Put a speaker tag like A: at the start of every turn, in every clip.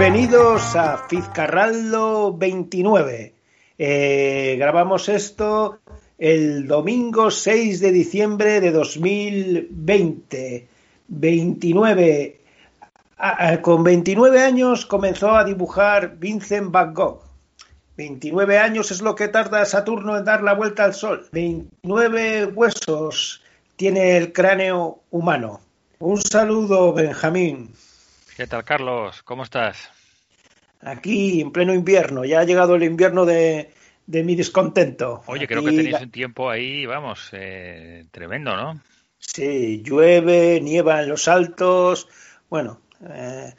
A: Bienvenidos a Fizcarraldo 29. Eh, grabamos esto el domingo 6 de diciembre de 2020. 29. con 29 años comenzó a dibujar Vincent Van Gogh. 29 años es lo que tarda Saturno en dar la vuelta al Sol. 29 huesos tiene el cráneo humano. Un saludo, Benjamín.
B: ¿Qué tal, Carlos? ¿Cómo estás?
A: Aquí, en pleno invierno. Ya ha llegado el invierno de, mi descontento.
B: Oye, creo que tenéis un tiempo ahí, vamos, eh, tremendo, ¿no?
A: Sí, llueve, nieva en los altos. Bueno, eh,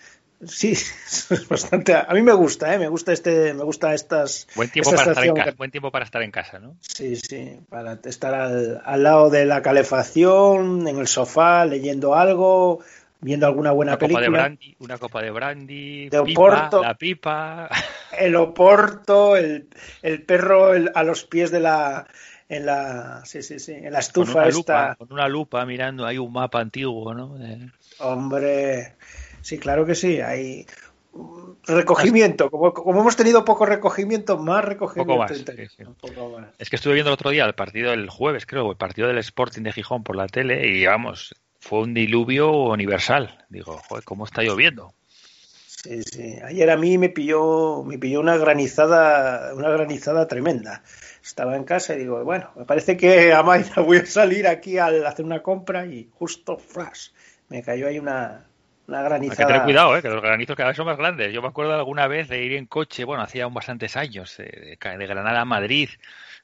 A: sí, es bastante. A mí me gusta, ¿eh? Me gusta este, me gusta estas.
B: Buen tiempo, para estar, en casa, buen tiempo para estar en casa, ¿no?
A: Sí, sí, para estar al, al lado de la calefacción, en el sofá, leyendo algo, viendo alguna buena
B: una
A: película.
B: Copa de brandy, una copa de brandy,
A: de Oporto,
B: la pipa.
A: El Oporto, el, el perro a los pies de la en la sí sí sí en la estufa
B: con una
A: esta
B: lupa, con una lupa mirando hay un mapa antiguo no
A: hombre sí claro que sí hay recogimiento como, como hemos tenido poco recogimiento más recogimiento
B: poco más, sí, poco más. es que estuve viendo el otro día el partido del jueves creo el partido del Sporting de Gijón por la tele y vamos fue un diluvio universal. Digo, joder, ¿cómo está lloviendo?
A: Sí, sí. Ayer a mí me pilló, me pilló una granizada, una granizada tremenda. Estaba en casa y digo, bueno, me parece que a Mayra voy a salir aquí a hacer una compra y justo flash, me cayó ahí una, una granizada.
B: Hay que tener cuidado, ¿eh? que los granizos cada vez son más grandes. Yo me acuerdo alguna vez de ir en coche, bueno, hacía un bastantes años, de, de Granada a Madrid,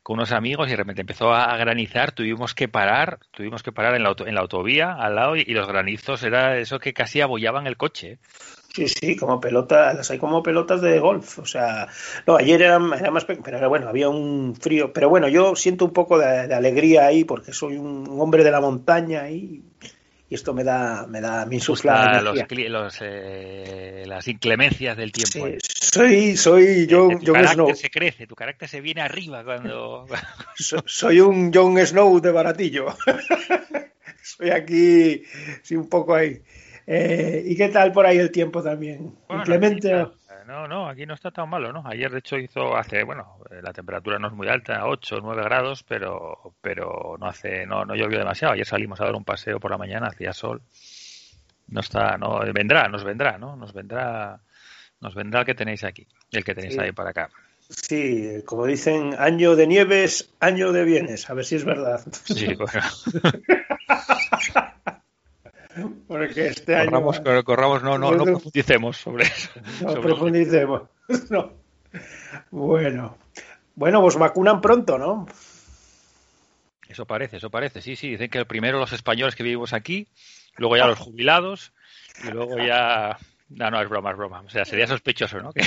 B: con unos amigos y de repente empezó a granizar, tuvimos que parar, tuvimos que parar en la, auto, en la autovía al lado y, los granizos era eso que casi abollaban el coche.
A: Sí, sí, como pelotas, las hay como pelotas de golf, o sea, no, ayer era, era más, pero bueno, había un frío, pero bueno, yo siento un poco de, de alegría ahí porque soy un hombre de la montaña y y esto me da me da mi insuflar
B: los, los, eh, las inclemencias del tiempo.
A: Sí, soy soy Jon,
B: tu
A: Jon
B: carácter
A: Snow.
B: se crece, tu carácter se viene arriba cuando
A: so, soy un Jon Snow de baratillo. soy aquí sí un poco ahí. Eh, ¿Y qué tal por ahí el tiempo también?
B: Bueno, no, no, aquí no está tan malo, ¿no? Ayer de hecho hizo hace, bueno, la temperatura no es muy alta, 8 o 9 grados, pero pero no hace no no llovió demasiado. Ayer salimos a dar un paseo por la mañana, hacía sol. No está, no vendrá, nos vendrá, ¿no? Nos vendrá nos vendrá el que tenéis aquí, el que tenéis
A: Sí.
B: ahí para acá.
A: Sí, como dicen, año de nieves, año de bienes. A ver si es verdad.
B: Sí, bueno.
A: Porque este año.
B: corramos, cor- corramos, no, no, no profundicemos sobre eso.
A: No
B: sobre-
A: profundicemos. No. Bueno. Bueno, pues vacunan pronto, ¿no?
B: Eso parece, eso parece. Sí, sí, dicen que el primero los españoles que vivimos aquí, luego ya los jubilados y luego ya... No, no, es broma, es broma. O sea, sería sospechoso, ¿no? Que,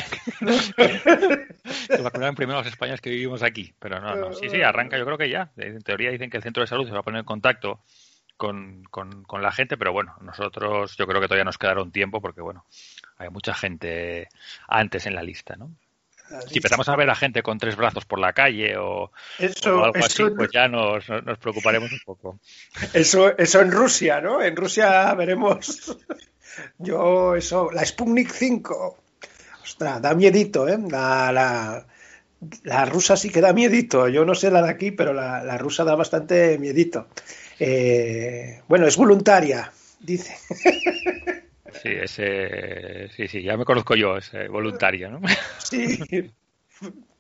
B: que vacunaran primero los españoles que vivimos aquí. Pero no, no. Sí, sí, arranca yo creo que ya. En teoría dicen que el centro de salud se va a poner en contacto con, con, con la gente, pero bueno, nosotros yo creo que todavía nos quedará un tiempo porque, bueno, hay mucha gente antes en la lista, ¿no? Si empezamos a ver a gente con tres brazos por la calle o,
A: Eso,
B: o algo así, pues ya nos, nos nos preocuparemos un poco.
A: eso, eso en Rusia, ¿no? En Rusia veremos. Yo, eso, la Sputnik 5. Ostras, da miedito, ¿eh? La, la, la rusa sí que da miedito. Yo no sé la de aquí, pero la, la rusa da bastante miedito. Eh, bueno, es voluntaria, dice.
B: Sí, ese, sí, sí, ya me conozco yo, ese voluntario, ¿no?
A: Sí.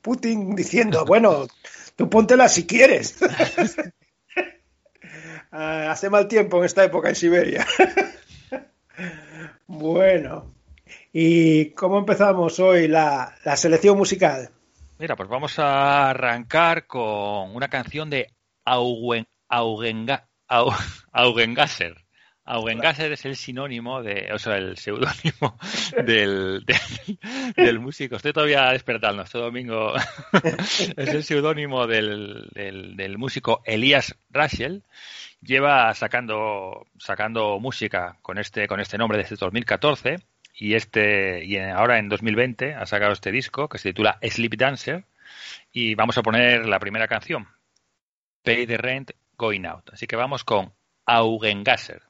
A: Putin diciendo, bueno, tú póntela si quieres. Ah, hace mal tiempo en esta época en Siberia. bueno, ¿y cómo empezamos hoy la, la selección musical?
B: Mira, pues vamos a arrancar con una canción de Augen, Augenga, Au- Augengasser. Augengasser es el sinónimo de, o sea, el seudónimo del, del, del músico. Estoy todavía despertando, este domingo es el seudónimo del, del, del músico Elías Russell. Lleva sacando, sacando música con este, con este nombre desde 2014 y este y ahora en 2020 ha sacado este disco que se titula Sleep Dancer y vamos a poner la primera canción Pay the Rent Going Out. Así que vamos con Augengasser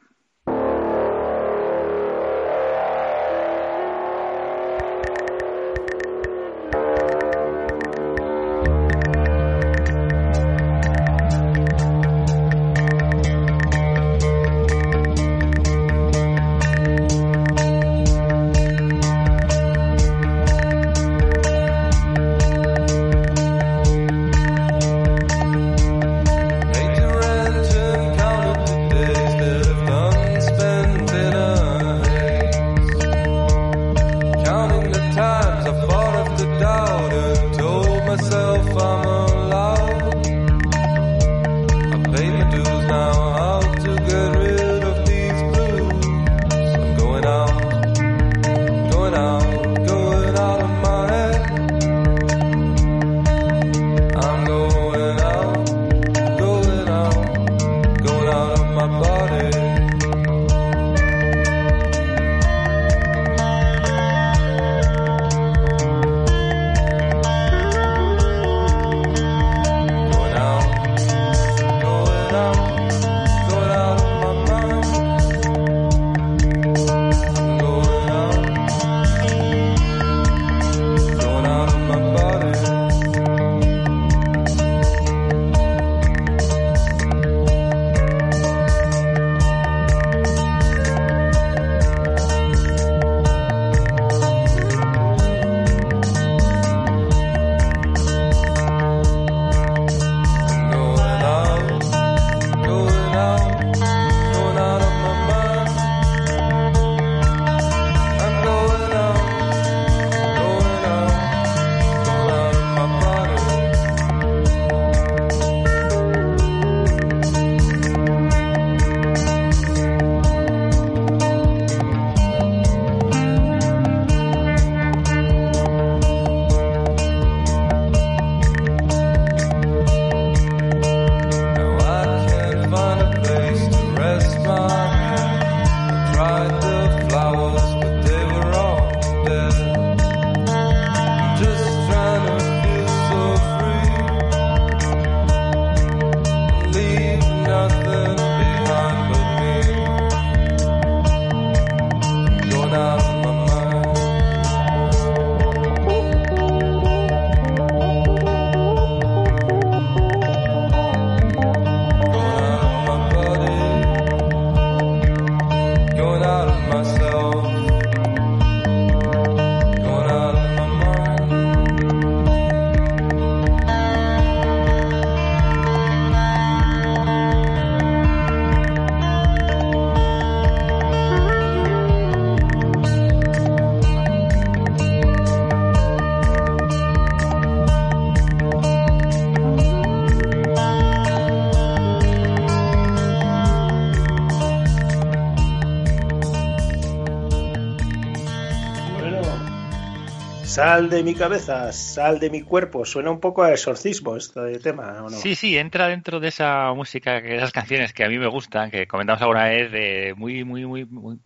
A: Sal de mi cabeza, sal de mi cuerpo. Suena un poco a exorcismo este tema, ¿o no?
B: Sí, sí, entra dentro de esa música, de esas canciones que a mí me gustan, que comentamos alguna vez, de muy, muy, muy, muy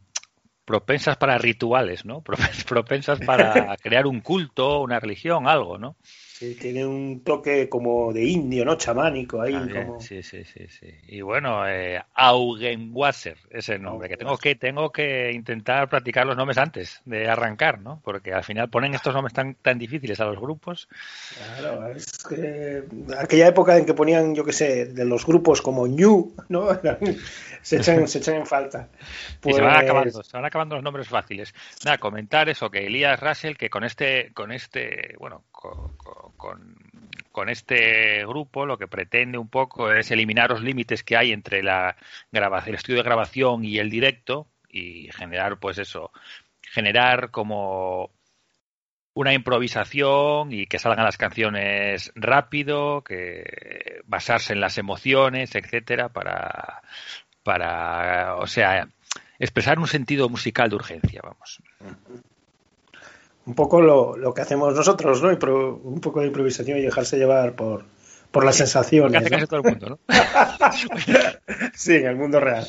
B: propensas para rituales, ¿no? Propensas para crear un culto, una religión, algo, ¿no?
A: Tiene un toque como de indio, ¿no? Chamánico ahí. como...
B: Sí, sí, sí, sí. Y bueno, eh, Augenwasser es el nombre, que tengo que tengo que intentar practicar los nombres antes de arrancar, ¿no? Porque al final ponen estos nombres tan tan difíciles a los grupos.
A: Claro, es que aquella época en que ponían, yo qué sé, de los grupos como New, ¿no? se echan, se echan en falta.
B: Pues... Y se van pues acabando, se van acabando los nombres fáciles. Nada, comentar eso, que Elías Russell, que con este, con este, bueno, con, este grupo lo que pretende un poco es eliminar los límites que hay entre la el estudio de grabación y el directo y generar, pues eso, generar como una improvisación y que salgan las canciones rápido, que basarse en las emociones, etcétera, para, para, o sea, expresar un sentido musical de urgencia, vamos
A: un poco lo, lo que hacemos nosotros, ¿no? un poco de improvisación y dejarse llevar por, por las sensaciones.
B: hace casi todo el mundo, ¿no?
A: sí, en el mundo real.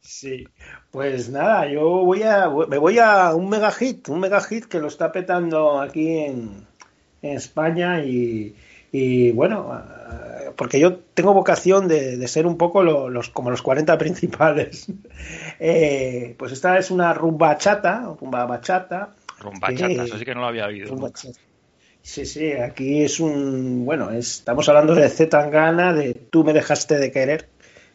A: sí. Pues nada, yo voy a me voy a un mega hit, un mega hit que lo está petando aquí en, en España y, y, bueno, porque yo tengo vocación de, de ser un poco los como los 40 principales. Eh, pues esta es una rumba chata, rumba bachata
B: Rumbachata, eso sí que no lo había oído.
A: Sí, sí, aquí es un. Bueno, estamos hablando de Z Tangana, de Tú me dejaste de querer,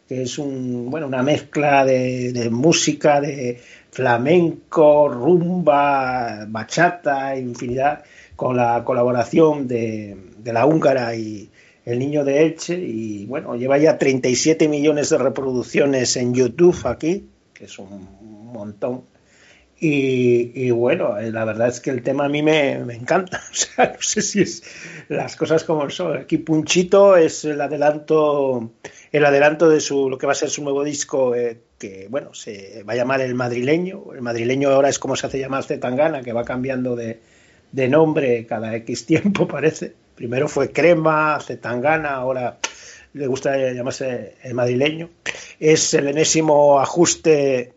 A: que es un, bueno, una mezcla de, música, de flamenco, rumba, bachata, infinidad, con la colaboración de, de la húngara y el niño de Elche. Y bueno, lleva ya 37 millones de reproducciones en YouTube aquí, que es un montón. Y, bueno, eh, la verdad es que el tema a mí me, encanta. O sea, no sé si es las cosas como son. Aquí Punchito es el adelanto, el adelanto de su lo que va a ser su nuevo disco, eh, que bueno, se va a llamar El Madrileño. El Madrileño ahora es como se hace llamar Zetangana, que va cambiando de, de nombre cada X tiempo, parece. Primero fue Crema, Zetangana, ahora le gusta llamarse El Madrileño. Es el enésimo ajuste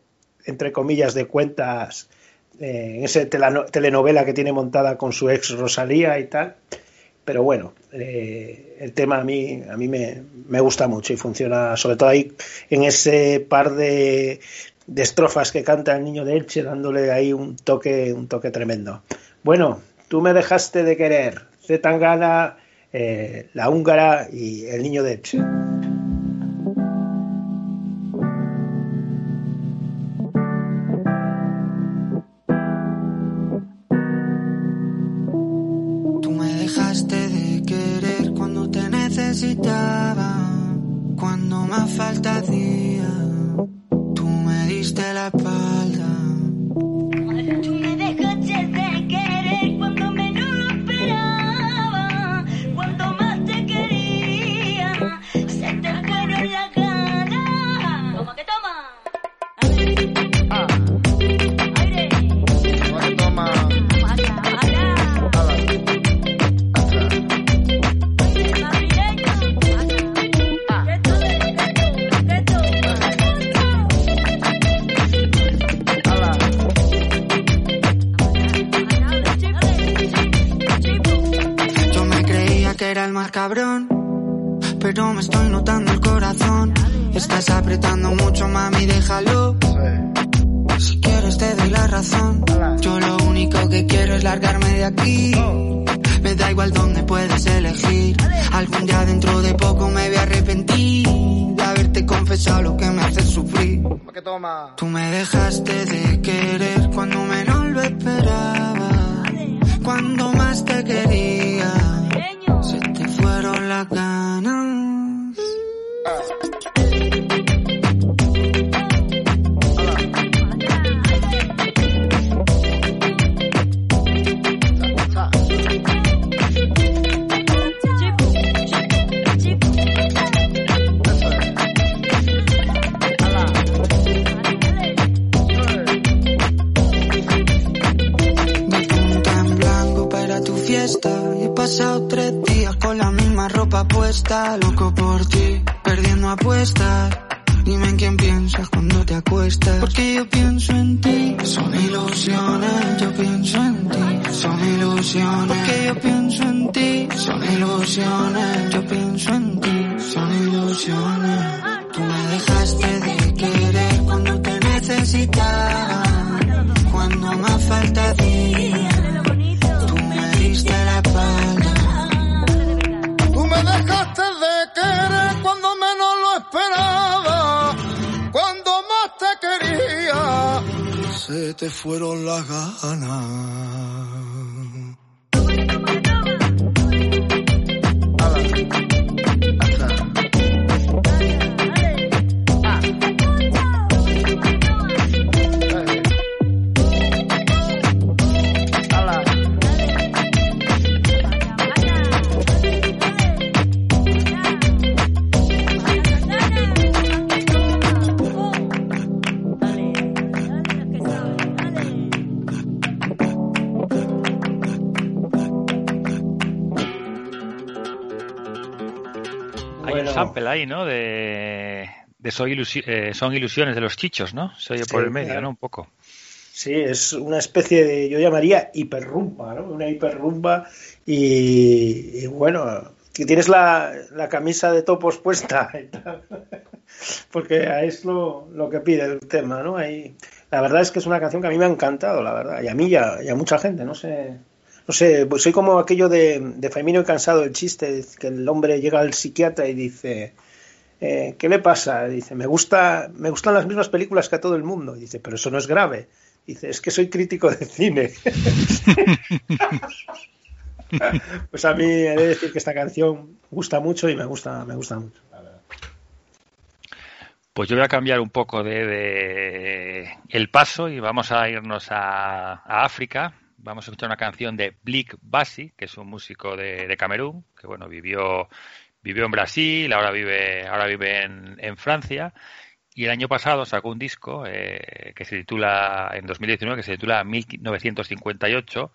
A: entre comillas, de cuentas eh, en esa telenovela que tiene montada con su ex Rosalía y tal. Pero bueno, eh, el tema a mí, a mí me, me, gusta mucho y funciona, sobre todo ahí en ese par de, de estrofas que canta el niño de Elche, dándole ahí un toque, un toque tremendo. Bueno, tú me dejaste de querer, Zetangana, eh, la húngara y el niño de Elche.
C: mami, déjalo. Si quieres te doy la razón. Yo lo único que quiero es largarme de aquí. Me da igual dónde puedes elegir. Algún día dentro de poco me voy a arrepentir de haberte confesado lo que me hace sufrir.
D: Tú me dejaste de querer cuando menos lo esperaba. Cuando más te quería
B: Hay un sample ahí, ¿no? De, de Soy ilusi- eh, Son ilusiones de los chichos, ¿no? Se oye por el medio,
A: claro.
B: ¿no? Un poco.
A: Sí, es una especie de, yo llamaría hiperrumba, ¿no? Una hiperrumba y, y bueno, que tienes la, la camisa de topos puesta y tal. porque es lo, lo que pide el tema, ¿no? Ahí, la verdad es que es una canción que a mí me ha encantado, la verdad, y a mí y a, y a mucha gente, no sé, no sé, pues soy como aquello de, de Femino y Cansado, el chiste, que el hombre llega al psiquiatra y dice, eh, ¿qué le pasa? Dice, me gusta, me gustan las mismas películas que a todo el mundo. Dice, pero eso no es grave. Dice, es que soy crítico de cine. pues a mí he de decir que esta canción gusta mucho y me gusta, me gusta mucho.
B: Pues yo voy a cambiar un poco de, de el paso y vamos a irnos a África. Vamos a escuchar una canción de Blick Bassi, que es un músico de, Camerún, que bueno, vivió, vivió en Brasil, ahora vive, ahora vive en, en Francia. Y el año pasado sacó un disco eh, que se titula, en 2019, que se titula 1958,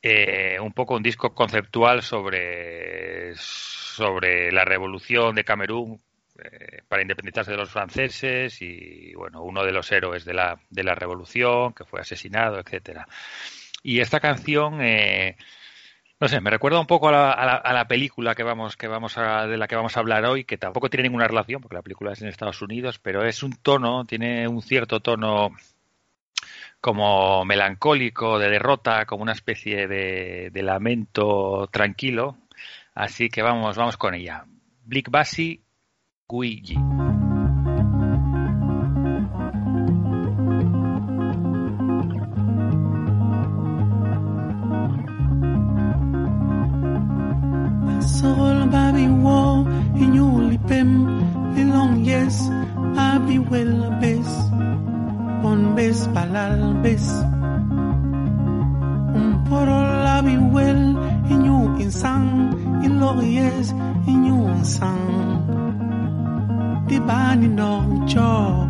B: eh, un poco un disco conceptual sobre, sobre la revolución de Camerún eh, para independizarse de los franceses y bueno uno de los héroes de la, de la revolución que fue asesinado etcétera y esta canción eh, no sé me recuerda un poco a la, a la, a la película que vamos que vamos a, de la que vamos a hablar hoy que tampoco tiene ninguna relación porque la película es en Estados Unidos pero es un tono tiene un cierto tono como melancólico de derrota como una especie de, lamento tranquilo así que vamos vamos con ella Blick Bassi Guigi.
E: song. The banning of joy.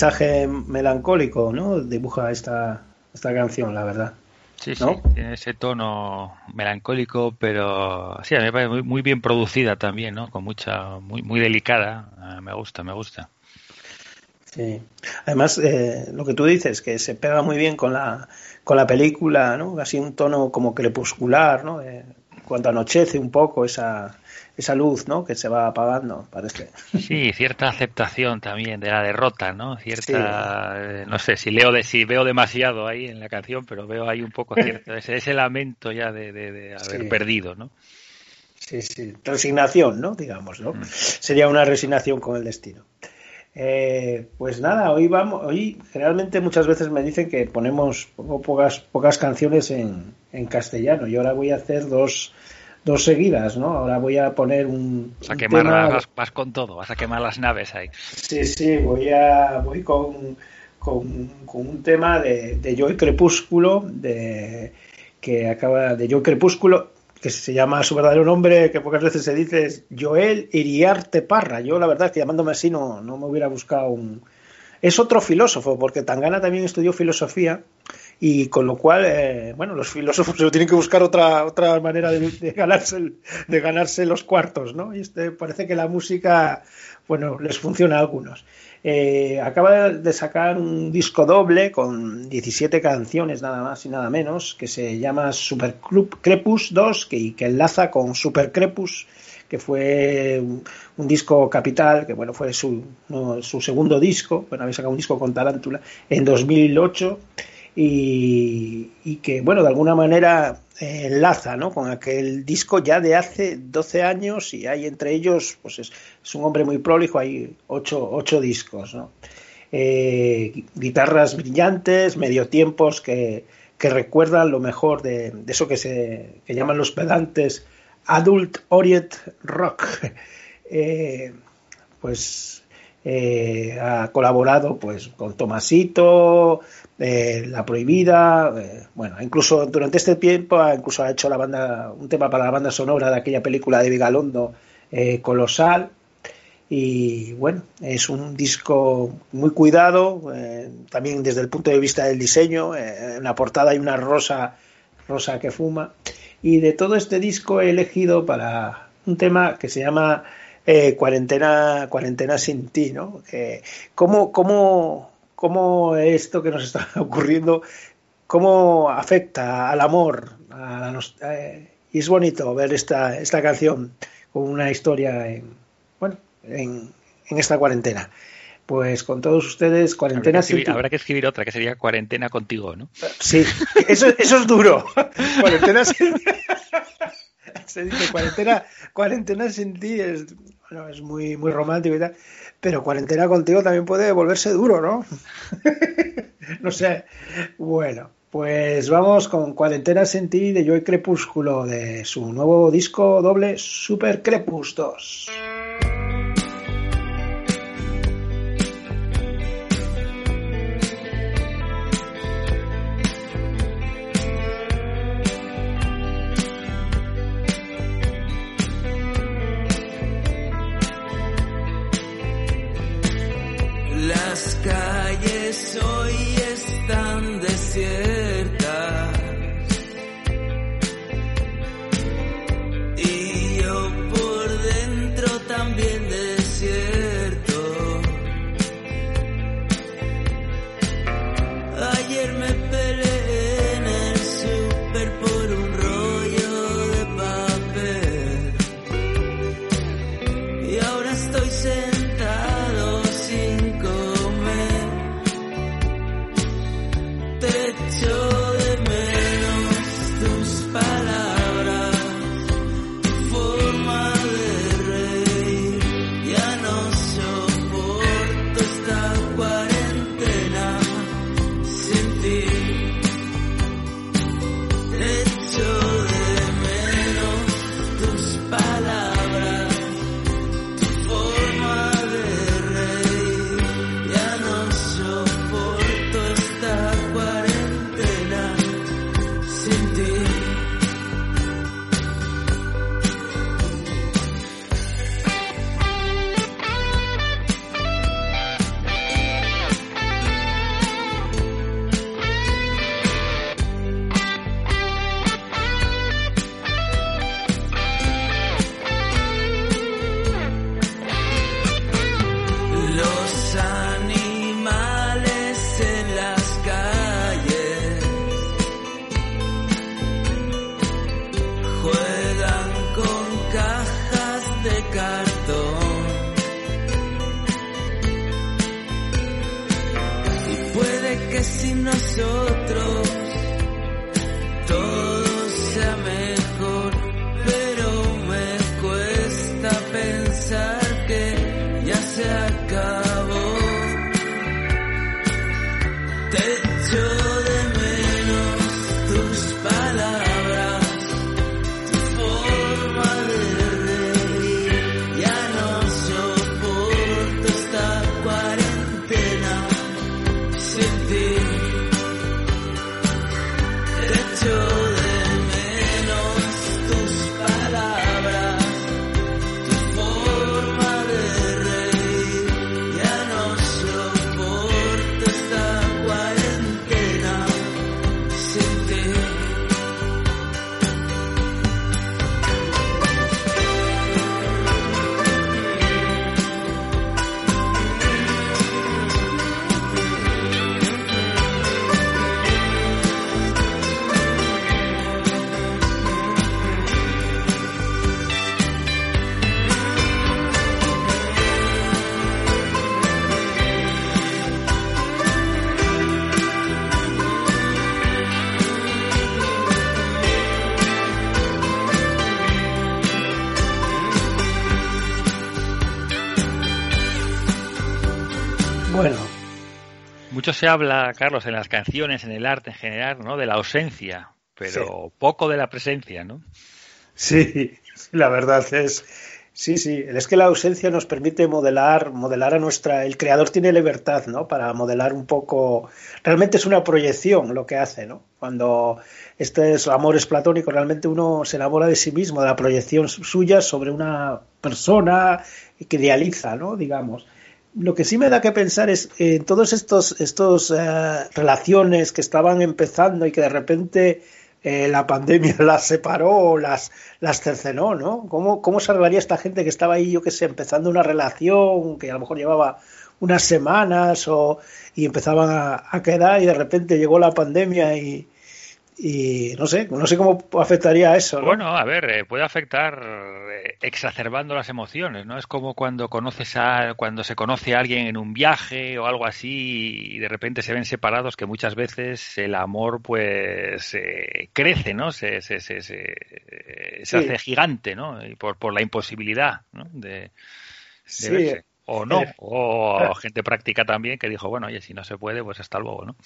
A: Paisaje melancólico, ¿no? Dibuja esta, esta canción, la verdad.
B: Sí,
A: ¿No?
B: sí, tiene ese tono melancólico, pero sí, a mí me parece muy, muy bien producida también, ¿no? Con mucha, muy, muy delicada. Ah, me gusta, me gusta.
A: Sí. Además, eh, lo que tú dices, que se pega muy bien con la, con la película, ¿no? Así un tono como crepuscular, ¿no? Eh, cuando anochece un poco esa, esa luz, ¿no? Que se va apagando, parece.
B: Sí, cierta aceptación también de la derrota, ¿no? Cierta, eh, no sé si leo de si veo demasiado ahí en la canción, pero veo ahí un poco cierto ese, ese lamento ya de, de- de haber
A: Sí.
B: perdido, ¿no?
A: Sí, sí. Resignación, ¿no? Digamos, ¿no? Sería una resignación con el destino. Eh, pues nada, hoy vamos, hoy generalmente muchas veces me dicen que ponemos pocas, pocas canciones en, en castellano y ahora voy a hacer dos, dos seguidas, ¿no? Ahora voy a poner un,
B: Vas a quemar,
A: tema-
B: vas, vas con todo, vas a quemar las naves ahí.
A: Sí, sí, voy a voy con, con, con un tema de, de Joy Crepúsculo, de que acaba de Joy Crepúsculo, que se llama su verdadero nombre, que pocas veces se dice es Joel Iriarte Parra. Yo la verdad es que llamándome así no, no me hubiera buscado un... Es otro filósofo, porque Tangana también estudió filosofía y con lo cual, eh, bueno, los filósofos se tienen que buscar otra, otra manera de, ganarse los cuartos, ¿no? Y este parece que la música, bueno, les funciona a algunos. Eh, acaba de sacar un disco doble con 17 canciones nada más y nada menos, que se llama Super Crepus 2, que, que enlaza con Super Crepus, que fue un, disco capital, que bueno, fue su segundo disco, bueno, había sacado un disco con Tarántula en 2008 y, y que, bueno, de alguna manera eh, enlaza ¿no? con aquel disco ya de hace 12 años y hay entre ellos, pues es, es un hombre muy prolijo, hay ocho, ocho discos, ¿no? Eh, guitarras brillantes, medio tiempos que, que recuerdan lo mejor de, eso que se que llaman los pedantes Adult Orient Rock. Eh, pues eh, ha colaborado pues con Tomasito, La Prohibida, bueno, incluso durante este tiempo ha, incluso ha hecho la banda un tema para la banda sonora de aquella película de Vigalondo, Colosal. Y bueno, es un disco muy cuidado, eh, también desde el punto de vista del diseño. eh, en la portada hay una rosa, rosa que fuma. Y de todo este disco he elegido para un tema que se llama eh, cuarentena, cuarentena sin ti, ¿no? ¿cómo, cómo, ¿Cómo esto que nos está ocurriendo, cómo afecta al amor? A la y es bonito ver esta, esta canción con una historia en, bueno, en, en esta cuarentena. Pues con todos ustedes,
B: Habrá que,
A: cuarentena sin
B: escribir, habrá que escribir otra, que sería cuarentena contigo, ¿no?
A: Sí, eso, eso es duro. Cuarentena sin Se dice cuarentena, cuarentena sin ti es, bueno, es muy, muy romántico y tal, pero cuarentena contigo también puede volverse duro, ¿no? no sé. Bueno, pues vamos con Cuarentena sin ti de Joy Crepúsculo de su nuevo disco doble Super Crepus 2.
B: Mucho se habla, Carlos, en las canciones, en el arte en general, ¿no? De la ausencia, pero poco de la presencia, ¿no?
A: Sí, la verdad es, Sí, sí, es que la ausencia nos permite modelar, modelar a nuestra. El creador tiene libertad, ¿no? Para modelar un poco. Realmente es una proyección lo que hace, ¿no? Cuando este es amor es platónico, realmente uno se enamora de sí mismo, de la proyección suya sobre una persona que idealiza, ¿no? Digamos. Lo que sí me da que pensar es en todos estos, estos eh, relaciones que estaban empezando y que de repente eh, la pandemia las separó las, las cercenó, ¿no? ¿Cómo, ¿Cómo salvaría esta gente que estaba ahí, yo qué sé, empezando una relación que a lo mejor llevaba unas semanas o, y empezaban a, a quedar y de repente llegó la pandemia y, y no sé, no sé cómo afectaría eso. ¿no?
B: Bueno, a ver, eh, puede afectar eh, exacerbando las emociones, ¿no? Es como cuando conoces a, cuando se conoce a alguien en un viaje o algo así y de repente se ven separados, que muchas veces el amor pues eh, crece, ¿no? Se, se, se, se, se hace gigante, ¿no? Y por, por la imposibilidad, ¿no? De, de
A: Sí,
B: verse. O no,
A: Eh,
B: o gente práctica también que dijo, bueno, oye, si no se puede, pues hasta luego, ¿no?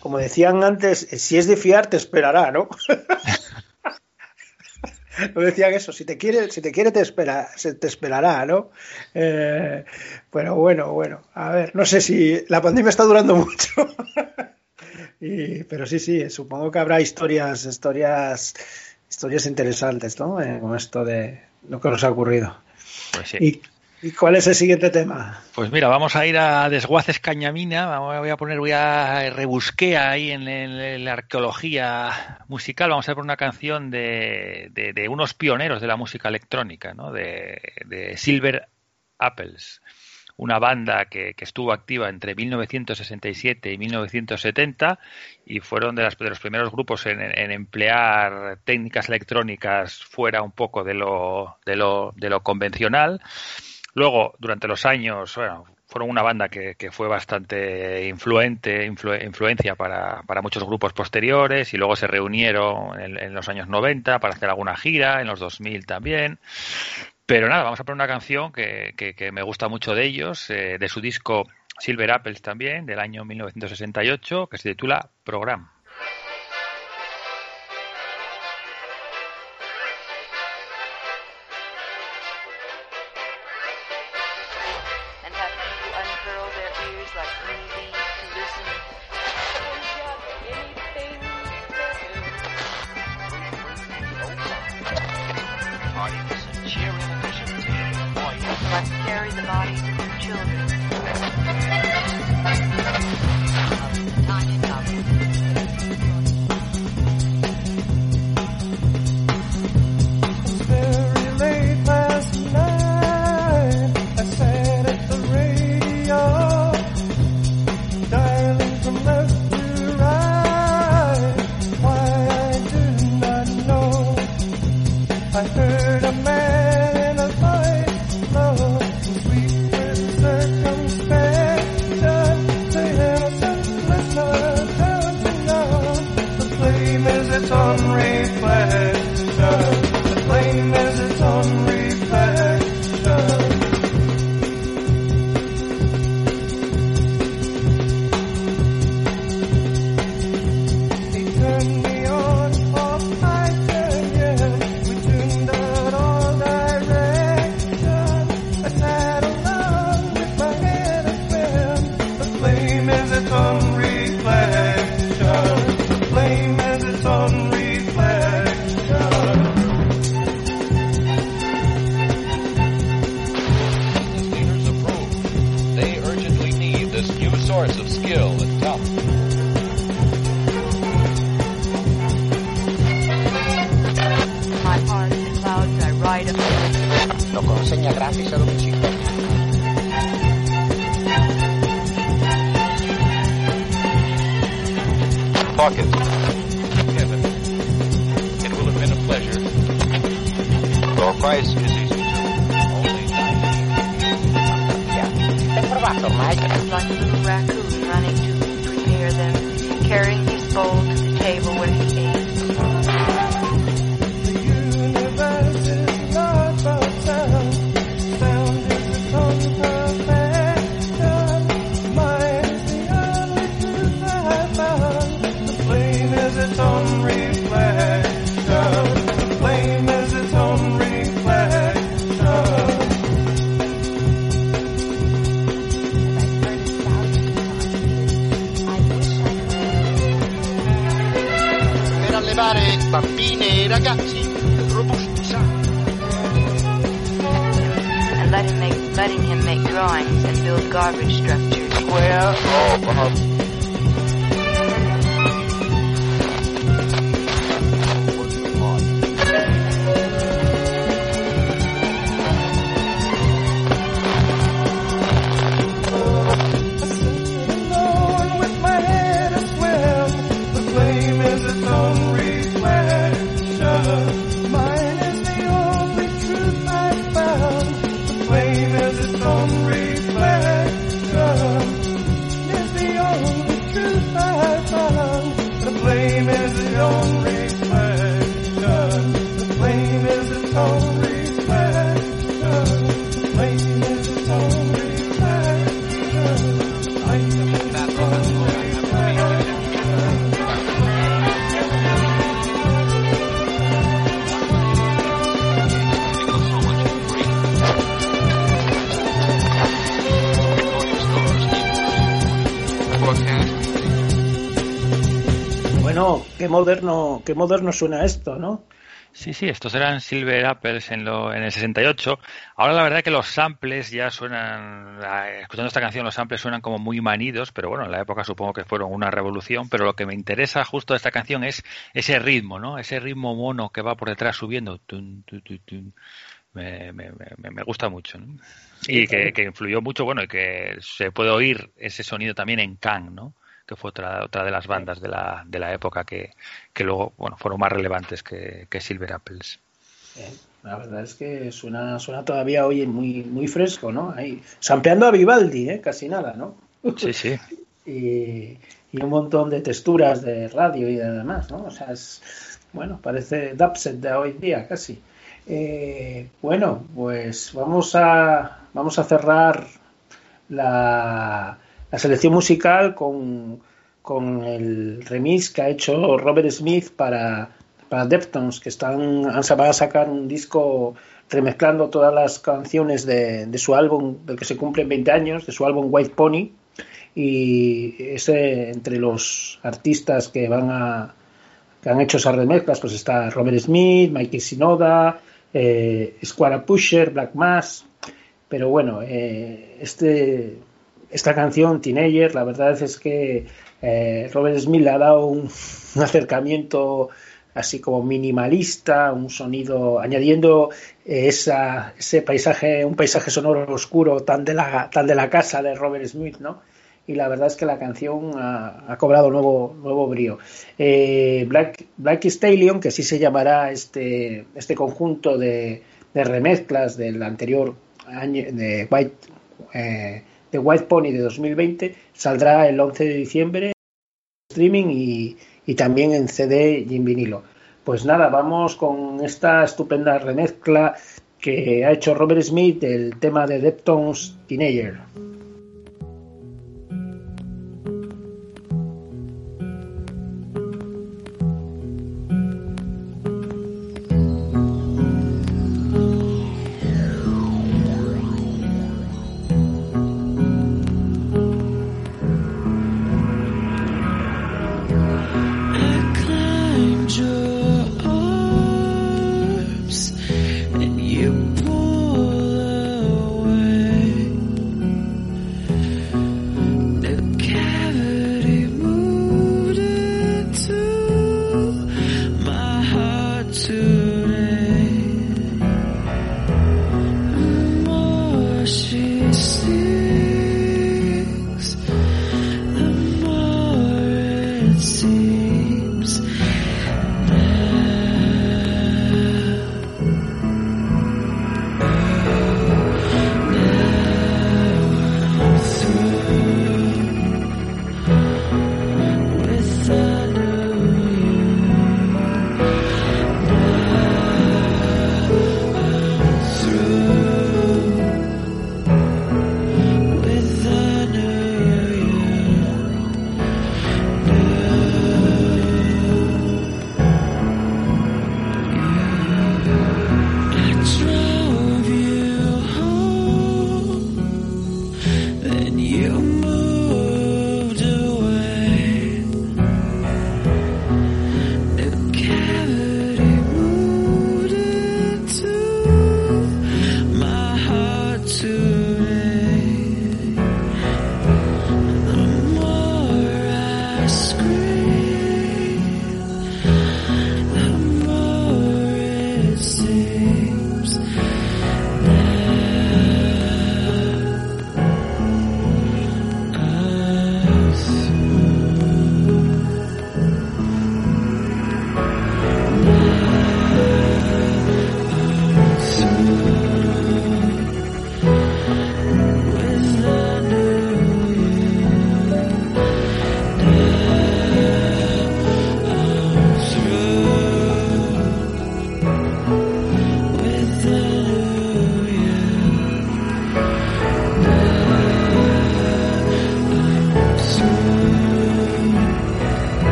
A: Como decían antes, si es de fiar, te esperará, ¿no? No decían eso, si te quiere, si te quiere te espera, se te esperará, ¿no? Eh, pero bueno, bueno, a ver, no sé si la pandemia está durando mucho. Y- pero sí, sí, supongo que habrá historias, historias, historias interesantes, ¿no? Eh, con esto de lo que nos ha ocurrido.
B: Pues sí.
A: ¿Y, y cuál es el siguiente tema?
B: Pues mira, vamos a ir a Desguaces Cañamina. Voy a poner, voy a rebusqué ahí en, en- la arqueología musical. Vamos a ver una canción de, de- unos pioneros de la música electrónica, ¿no? De, de Silver Apples, una banda que, que estuvo activa entre 1967 y 1970 y fueron de, las- de los primeros grupos en, en emplear técnicas electrónicas fuera un poco de lo, de lo, de lo convencional. Luego, durante los años, bueno, fueron una banda que, que fue bastante influente, influ- influencia para, para muchos grupos posteriores y luego se reunieron en, en los años 90 para hacer alguna gira, en los 2000 también. Pero nada, vamos a poner una canción que, que- que me gusta mucho de ellos, eh, de su disco Silver Apples también, del año 1968, que se titula Program.
A: Moderno, qué moderno suena esto, ¿no?
B: Sí, sí, estos eran Silver Apples en, lo, en el 68. Ahora la verdad que los samples ya suenan, escuchando esta canción los samples suenan como muy manidos, pero bueno, en la época supongo que fueron una revolución, pero lo que me interesa justo de esta canción es ese ritmo, ¿no? Ese ritmo mono que va por detrás subiendo. Tun, tu, tu, tun. Me, me, me, me gusta mucho, ¿no? Y que, que influyó mucho, bueno, y que se puede oír ese sonido también en Kang, ¿no? Que fue otra, otra de las bandas de la, de la época que, que luego bueno, fueron más relevantes que, que Silver Apples.
A: Eh, la verdad es que suena, suena todavía hoy muy, muy fresco, ¿no? Ahí, sampeando a Vivaldi, ¿eh? casi nada, ¿no?
B: Sí, sí.
A: y, y un montón de texturas de radio y de demás, ¿no? O sea, es, bueno, parece dubstep de hoy día casi. Eh, bueno, pues vamos a, vamos a cerrar la, la selección musical con, con el remix que ha hecho Robert Smith para, para Deftones, que están, han, van sacar un disco remezclando todas las canciones de, de su álbum, del que se cumplen 20 años, de su álbum White Pony, y ese entre los artistas que van a que han hecho esas remezclas, pues está Robert Smith, Mikey Sinoda, eh, Square Pusher, Black Mass, pero bueno, eh, este esta canción, Teenager, la verdad es que eh, Robert Smith le ha dado un, acercamiento así como minimalista, un sonido, añadiendo esa, ese paisaje, un paisaje sonoro oscuro tan de la, tan de la casa de Robert Smith, ¿no? Y la verdad es que la canción ha, ha cobrado nuevo, nuevo brío. Eh, Black, Black Stallion, que así se llamará este, este conjunto de, de remezclas del anterior año de White, eh, de White Pony de 2020 saldrá el 11 de diciembre en streaming y, y, también en CD y en vinilo. Pues nada, vamos con esta estupenda remezcla que ha hecho Robert Smith del tema de Deftones Teenager.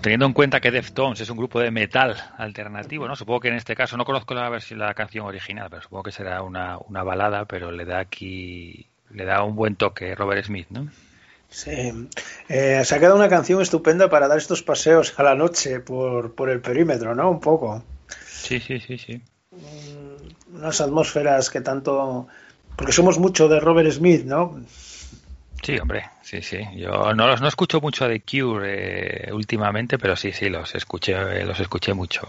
B: Bueno, teniendo en cuenta que Deftones es un grupo de metal alternativo, ¿no? Supongo que en este caso, no conozco la versión, la canción original, pero supongo que será una, una balada, pero le da aquí, le da un buen toque Robert Smith, ¿no?
A: Sí. Eh, se ha quedado una canción estupenda para dar estos paseos a la noche por, por el perímetro, ¿no? Un poco.
B: Sí, sí, sí, sí.
A: Mm, Unas atmósferas que tanto... Porque somos mucho de Robert Smith, ¿no?
B: Sí, hombre, sí, sí. Yo no los no escucho mucho de Cure eh, últimamente, pero sí, sí, los escuché, eh, los escuché mucho.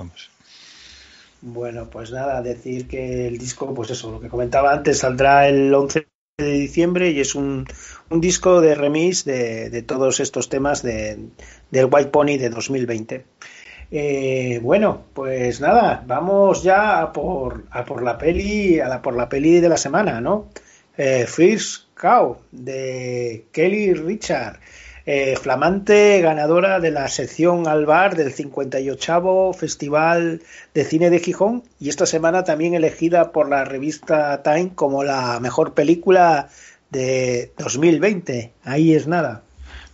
A: Bueno, pues nada, decir que el disco, pues eso, lo que comentaba antes, saldrá el 11 de diciembre y es un, un disco de remix de, de todos estos temas de, del White Pony de 2020. Eh, bueno, pues nada, vamos ya a por, a por la peli, a la, por la peli de la semana, ¿no? Eh, First Cow de Kelly Richard, eh, flamante ganadora de la sección Albar del 58 Festival de Cine de Gijón y esta semana también elegida por la revista Time como la mejor película de 2020. Ahí es nada.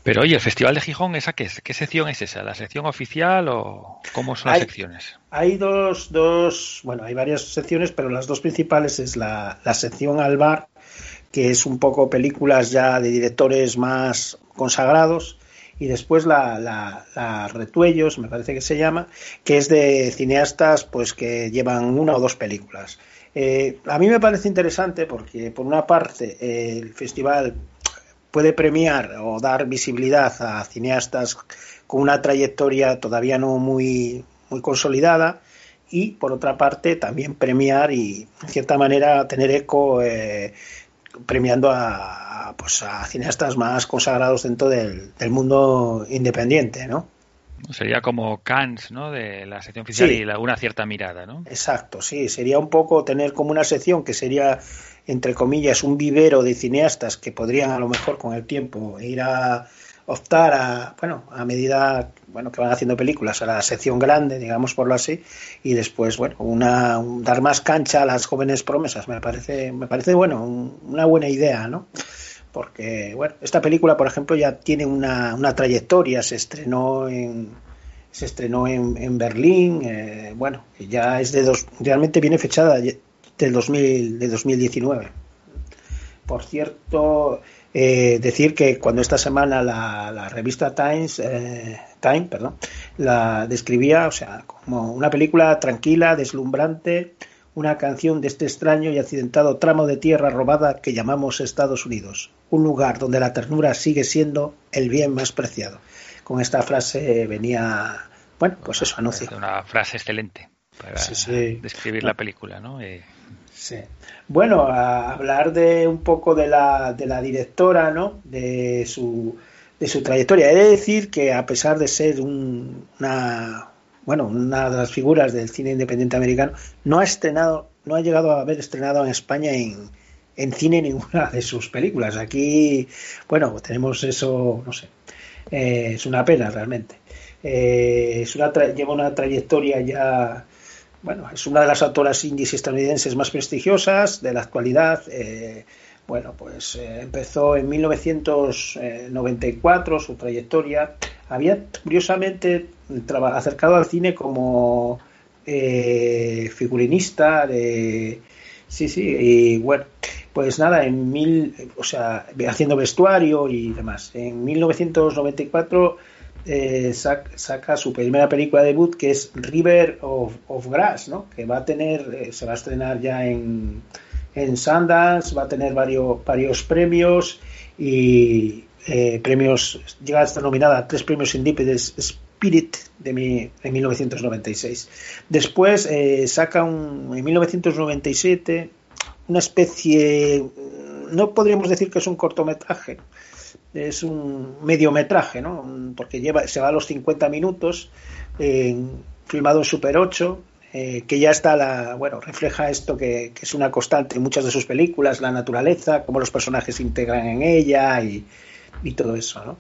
B: Pero oye, el Festival de Gijón, ¿esa qué, es? ¿qué sección es esa? ¿La sección oficial o cómo son las secciones?
A: Hay dos, dos, bueno, hay varias secciones, pero las dos principales es la, la sección Albar, que es un poco películas ya de directores más consagrados, y después la, la, la Retuellos, me parece que se llama, que es de cineastas pues que llevan una o dos películas. Eh, a mí me parece interesante porque, por una parte, el festival puede premiar o dar visibilidad a cineastas con una trayectoria todavía no muy, muy consolidada y por otra parte también premiar y en cierta manera tener eco eh, premiando a, pues, a cineastas más consagrados dentro del, del mundo independiente, ¿no?
B: Sería como Cannes, ¿no? De la sección oficial
A: Sí.
B: y la- una cierta mirada, ¿no?
A: Exacto, sí, sería un poco tener como una sección que sería, entre comillas, un vivero de cineastas que podrían a lo mejor con el tiempo ir a optar a, bueno, a medida, bueno, que van haciendo películas, a la sección grande, digamos por lo así, y después, bueno, una, un- dar más cancha a las jóvenes promesas, me parece, me parece, bueno, un- una buena idea, ¿no? Porque, bueno, esta película, por ejemplo, ya tiene una, una trayectoria, se estrenó en, se estrenó en, en Berlín, eh, bueno, ya es de dos, realmente viene fechada del 2000, de 2019. Por cierto, eh, decir que cuando esta semana la, la revista Times, eh, Time, perdón, la describía, o sea, como una película tranquila, deslumbrante, una canción de este extraño y accidentado tramo de tierra robada que llamamos Estados Unidos, un lugar donde la ternura sigue siendo el bien más preciado. Con esta frase venía, bueno, pues eso, anuncio.
B: Una frase excelente para
A: Sí, sí.
B: describir la película, ¿no? Eh,
A: Sí. Bueno, a hablar de un poco de la, de la directora, ¿no? De su, de su trayectoria. He de decir que a pesar de ser un- una, bueno, una de las figuras del cine independiente americano, no ha estrenado, no ha llegado a haber estrenado en España en, en cine ninguna de sus películas. Aquí, bueno, tenemos eso, no sé, eh, es una pena realmente. Eh, es una lleva una trayectoria ya bueno, es una de las autoras indies estadounidenses más prestigiosas de la actualidad. Eh, bueno, pues eh, empezó en 1994 su trayectoria. Había curiosamente acercado al cine como eh, figurinista de sí sí y bueno pues nada en mil o sea haciendo vestuario y demás en 1994 eh, sac- saca su primera película de debut que es River of, Grass, que va a tener, eh, se va a estrenar ya en, en Sundance, va a tener varios, varios premios y eh, premios, llega a estar nominada a tres premios Independent Spirit de, mi, de 1996. Después saca un, en 1997 una especie, no podríamos decir que es un cortometraje, es un mediometraje, ¿no? Porque lleva, se va a los 50 minutos, eh, filmado en Super 8, eh, que ya está, la, bueno, refleja esto que, es una constante en muchas de sus películas, la naturaleza, cómo los personajes se integran en ella y, y todo eso, ¿no?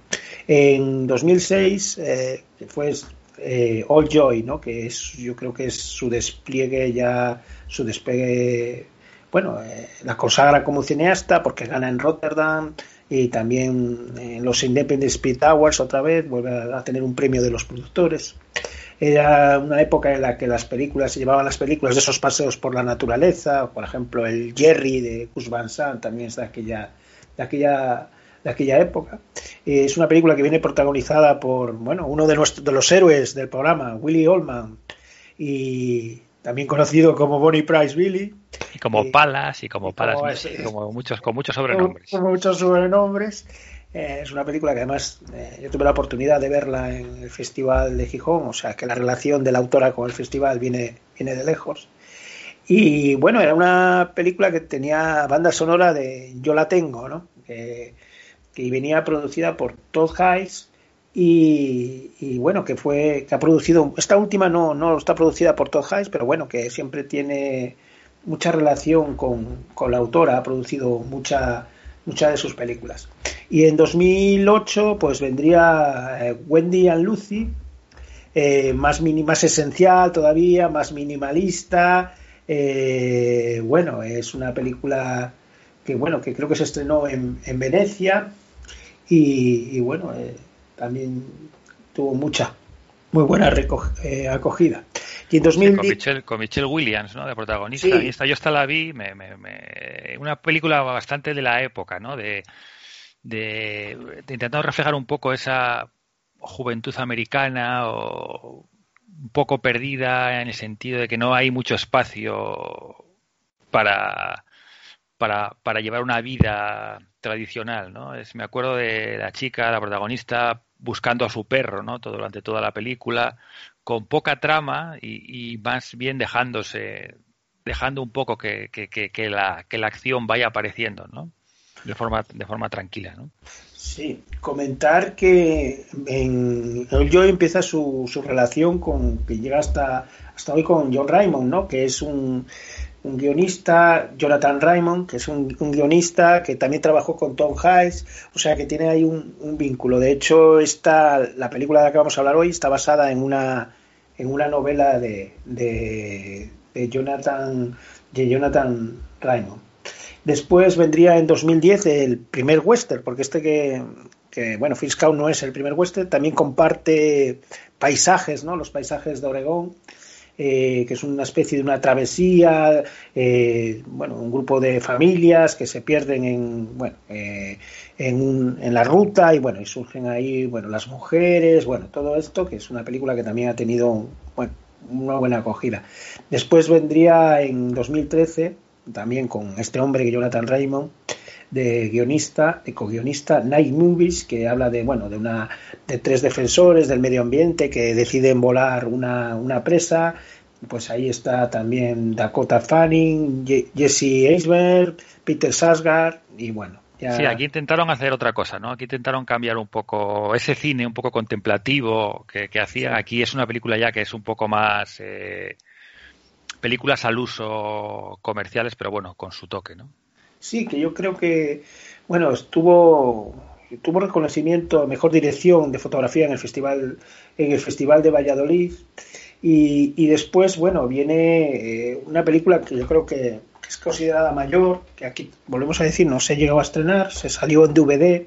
A: En 2006 eh, fue eh, All Joy, ¿no? Que es, yo creo que es su despliegue ya, su despegue bueno, la consagra como cineasta porque gana en Rotterdam, y también en los Independent Spirit Awards otra vez vuelve a, tener un premio de los productores. Era una época en la que las películas se llevaban las películas de esos paseos por la naturaleza, por ejemplo el Jerry de Gus Van Sant también es de aquella, de aquella, de aquella época. Eh, es una película que viene protagonizada por bueno, uno de, nuestros, de los héroes del programa, Willy Oldman, y también conocido como Bonnie Price Billy.
B: Y como
A: Eh,
B: Palas y como
A: y
B: Palas,
A: como-
B: como muchos, con muchos sobrenombres.
A: Como muchos sobrenombres. Eh, es una película que además eh, yo tuve la oportunidad de verla en el Festival de Gijón, o sea que la relación de la autora con el festival viene, viene de lejos. Y bueno, era una película que tenía banda sonora de Yo la tengo, ¿no? Que, que venía producida por Todd Hayes y, bueno, que fue que ha producido, esta última no, no está producida por Todd Hayes, pero bueno, que siempre tiene mucha relación con, con la autora, ha producido mucha, muchas de sus películas. Y en 2008 pues vendría eh, Wendy and Lucy, eh, más, mini, más esencial todavía, más minimalista. Eh, bueno, es una película que bueno que creo que se estrenó en, en Venecia y, bueno también tuvo mucha muy buena eh, acogida. Y en
B: Sí,
A: 2010
B: con, Michelle, con Michelle Williams, ¿no? De protagonista.
A: Sí.
B: Y esta, yo esta la vi, me, me- me- una película bastante de la época, ¿no? De, de, de intentando reflejar un poco esa juventud americana o un poco perdida en el sentido de que no hay mucho espacio para, para, para llevar una vida tradicional, ¿no? Es, me acuerdo de la chica, la protagonista, buscando a su perro, ¿no? Todo, durante toda la película, con poca trama y, y más bien dejándose, dejando un poco que, la, que la acción vaya apareciendo, ¿no? De forma, de forma tranquila, ¿no?
A: Sí, comentar que en el Joy empieza su, su relación con que llega hasta, hasta hoy con John Raymond, ¿no? Que es un, un guionista, Jonathan Raymond, que es un, guionista que también trabajó con Tom Hayes, o sea que tiene ahí un, vínculo. De hecho, esta, la película de la que vamos a hablar hoy está basada en una, en una novela de, de, Jonathan, de Jonathan Raymond. Después vendría en 2010 el primer western, porque este que, que bueno, Scout no es el primer western, también comparte paisajes, ¿no? Los paisajes de Oregón, eh, que es una especie de una travesía, eh, bueno, un grupo de familias que se pierden en, bueno, eh, en, en la ruta y bueno, y surgen ahí, bueno, las mujeres, bueno, todo esto, que es una película que también ha tenido, una buena acogida. Después vendría en 2013 también con este hombre que Jonathan Raymond de guionista, de co-guionista Night Movies, que habla de bueno de una de tres defensores del medio ambiente que deciden volar una, una presa. Pues ahí está también Dakota Fanning, Ye- Jesse Eisenberg, Peter Sarsgaard y bueno. Ya...
B: Sí, aquí intentaron hacer otra cosa, ¿no? Aquí intentaron cambiar un poco ese cine un poco contemplativo que, que hacían. Aquí es una película ya que es un poco más eh, películas al uso comerciales, pero bueno, con su toque, ¿no?
A: Sí, que yo creo que, bueno, estuvo tuvo reconocimiento mejor dirección de fotografía en el festival en el festival de Valladolid. Y, y después, bueno, viene eh, una película que yo creo que, es considerada mayor, que aquí volvemos a decir no se llegó a estrenar, se salió en DVD,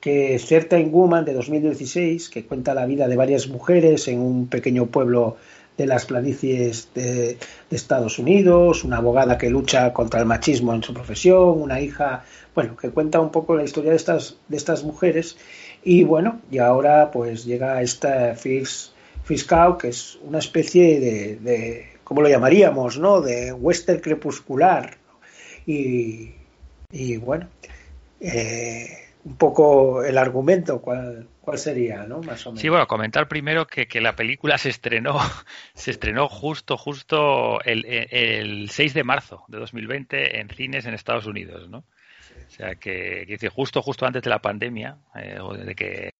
A: que Certain Woman de 2016, que cuenta la vida de varias mujeres en un pequeño pueblo de las planicies de, Estados Unidos, una abogada que lucha contra el machismo en su profesión, una hija, bueno, que cuenta un poco la historia de estas, de estas mujeres. Y bueno, y ahora pues llega esta Fix, Fiscal, que es una especie de, de, ¿cómo lo llamaríamos, no? De western crepuscular. Y, y bueno, eh, un poco el argumento, ¿cuál, cuál sería, no? Más o menos.
B: Sí, bueno, comentar primero que, que la película se estrenó, se estrenó justo, justo el, el 6 de marzo de 2020 en cines en Estados Unidos, ¿no? O sea, que, que justo, justo antes de la pandemia, eh, de que,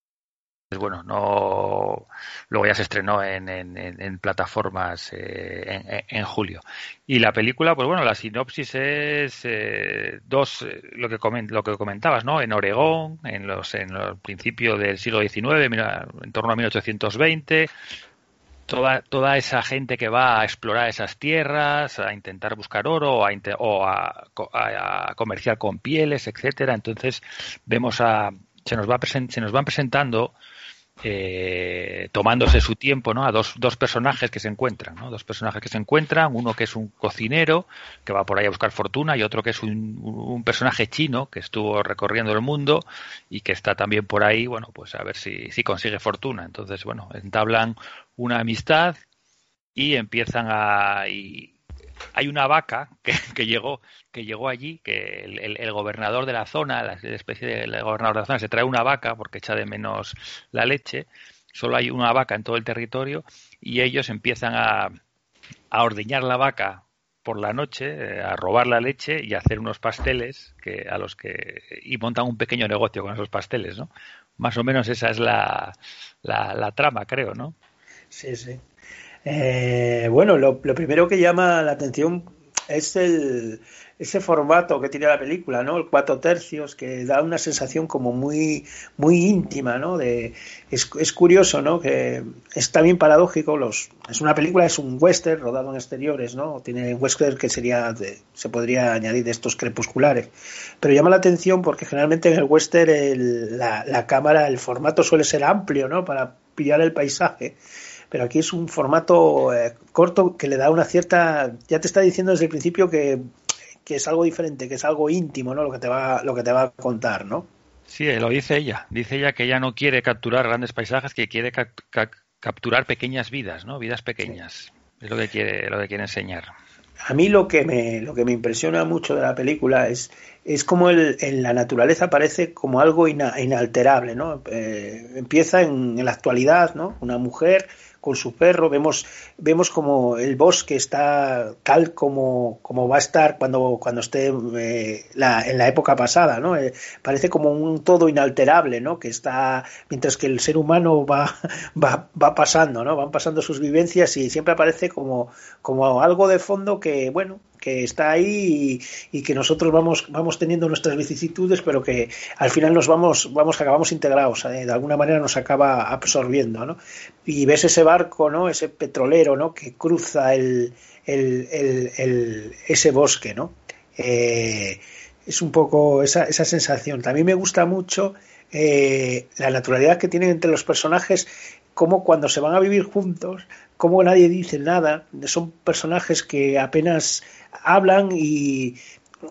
B: bueno, no, luego ya se estrenó en, en, plataformas eh, en, en, julio. Y la película, pues bueno, la sinopsis es eh, dos, lo que, coment, lo que comentabas, ¿no? En Oregón, en los, en los principios del siglo XIX, en torno a 1820, toda, toda esa gente que va a explorar esas tierras, a intentar buscar oro a, o a, a- a comerciar con pieles, etcétera. Entonces vemos a se nos va se nos van presentando eh, tomándose su tiempo, ¿no? A dos, dos personajes que se encuentran, ¿no? Dos personajes que se encuentran, uno que es un cocinero que va por ahí a buscar fortuna y otro que es un, un personaje chino que estuvo recorriendo el mundo y que está también por ahí, bueno, pues a ver si, si consigue fortuna. Entonces, bueno, entablan una amistad y empiezan a y hay una vaca que, que llegó que llegó allí que el, gobernador de la zona la especie de el gobernador de la zona se trae una vaca porque echa de menos la leche. Solo hay una vaca en todo el territorio y ellos empiezan a, a ordeñar la vaca por la noche eh, a robar la leche y a hacer unos pasteles que a los que y montan un pequeño negocio con esos pasteles no más o menos esa es la, la, la trama creo no
A: Sí, sí. Eh, bueno, lo, primero que llama la atención es el, ese formato que tiene la película, ¿no? El cuatro tercios, que da una sensación como muy, muy íntima, ¿no? Es, curioso, ¿no? Que es también paradójico. Los, es una película, es un western rodado en exteriores, ¿no? Tiene un western que sería, de- se podría añadir de estos crepusculares. Pero llama la atención porque generalmente en el western la, la cámara, el formato suele ser amplio, ¿no? Para pillar el paisaje pero aquí es un formato eh, corto que le da una cierta ya te está diciendo desde el principio que, que es algo diferente que es algo íntimo no lo que te va lo que te va a contar no
B: Sí, lo dice ella. Dice ella que ella no quiere capturar grandes paisajes, que quiere cap- cap- capturar pequeñas vidas, ¿no? Vidas pequeñas. Es lo que quiere, lo que quiere enseñar.
A: a mí lo que me lo que me impresiona mucho de la película es es como el, en la naturaleza parece como algo ina- inalterable no Eh, empieza en, en la actualidad no una mujer con su perro vemos vemos como el bosque está tal como, como va a estar cuando cuando esté eh, la, en la época pasada no Eh, parece como un todo inalterable no que está mientras que el ser humano va va, va pasando no van pasando sus vivencias y siempre aparece como como algo de fondo que bueno que está ahí y, que nosotros vamos vamos teniendo nuestras vicisitudes pero que al final nos vamos vamos acabamos integrados ¿eh? de alguna manera nos acaba absorbiendo ¿no? y ves ese barco no ese petrolero no que cruza el, el, el, el- ese bosque no Eh, es un poco esa, esa sensación. También me gusta mucho eh, la naturalidad que tienen entre los personajes como cuando se van a vivir juntos como nadie dice nada. Son personajes que apenas hablan y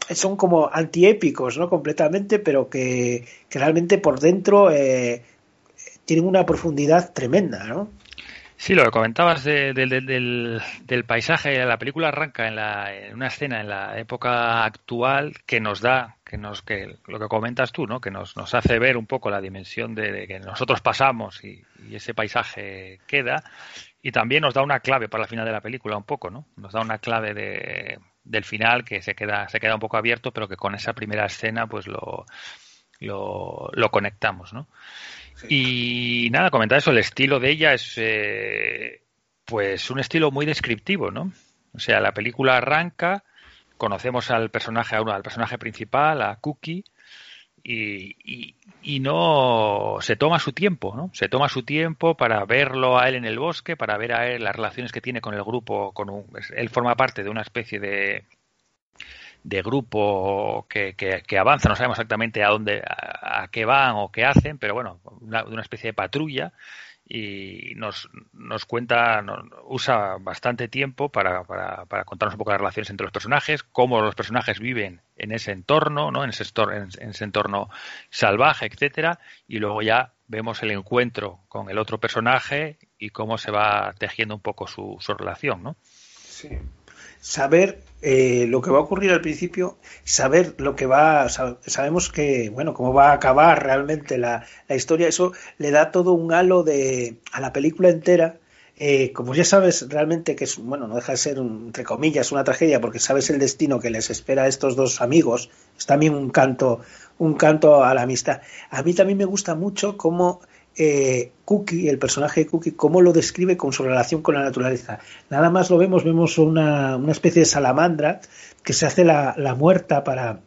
A: son como antiépicos, ¿no? Completamente, pero que, realmente por dentro eh, tienen una profundidad tremenda, ¿no?
B: Sí, lo que comentabas de- de- de- del, del paisaje, la película arranca en, la, en una escena en la época actual que nos da, que nos, que lo que comentas tú, ¿no? Que nos, nos hace ver un poco la dimensión de, que nosotros pasamos y, ese paisaje queda. Y también nos da una clave para el final de la película, un poco, ¿no? Nos da una clave de, del final que se queda, se queda un poco abierto, pero que con esa primera escena, pues lo, lo, lo conectamos, ¿no? Y nada, comentar eso, el estilo de ella es eh, pues un estilo muy descriptivo, ¿no? O sea, la película arranca, conocemos al personaje, a uno, al personaje principal, a Cookie, y, y, no se toma su tiempo, ¿no? Se toma su tiempo para verlo a él en el bosque, para ver a él las relaciones que tiene con el grupo, con un, él forma parte de una especie de de grupo que, que, que avanza, no sabemos exactamente a dónde, a, a qué van o qué hacen, pero bueno, una, una especie de patrulla y nos, nos cuenta, nos, usa bastante tiempo para, para, para, contarnos un poco las relaciones entre los personajes, cómo los personajes viven en ese entorno, ¿no? en, ese en ese entorno salvaje, etcétera, y luego ya vemos el encuentro con el otro personaje y cómo se va tejiendo un poco su, su relación, ¿no?
A: Sí. Saber eh, lo que va a ocurrir al principio, saber lo que va, sab sabemos que, bueno, cómo va a acabar realmente la, la, historia, eso le da todo un halo de, a la película entera. Eh, como ya sabes realmente que es, bueno, no deja de ser, un, entre comillas, una tragedia, porque sabes el destino que les espera a estos dos amigos, es también un canto, un canto a la amistad. A mí también me gusta mucho cómo eh, Cookie, el personaje de Cookie, cómo lo describe con su relación con la naturaleza. Nada más lo vemos, vemos una, una especie de salamandra que se hace la, la muerta para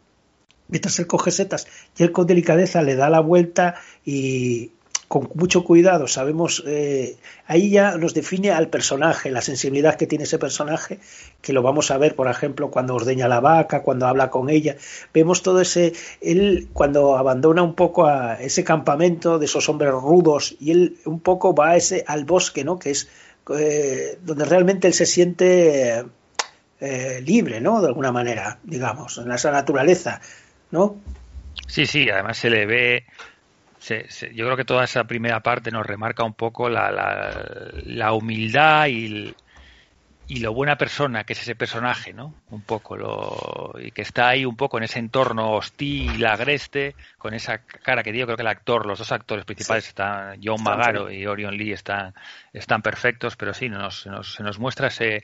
A: mientras él coge setas y él con delicadeza le da la vuelta y, con mucho cuidado sabemos, eh, ahí ya nos define al personaje, la sensibilidad que tiene ese personaje, que lo vamos a ver, por ejemplo, cuando ordeña la vaca, cuando habla con ella, vemos todo ese, él cuando abandona un poco a ese campamento de esos hombres rudos y él un poco va a ese, al bosque, ¿no? Que es eh, donde realmente él se siente eh, libre, ¿no? De alguna manera, digamos, en esa naturaleza, ¿no?
B: Sí, sí, además se le ve. Se- se- yo creo que toda esa primera parte nos remarca un poco la, la, la humildad y, el- y lo buena persona que es ese personaje, ¿no? Un poco lo y que está ahí un poco en ese entorno hostil, agreste, con esa cara que digo, creo que el actor, los dos actores principales están, John Magaro y Orion Lee están, están perfectos, pero sí, nos, se nos, se nos muestra ese,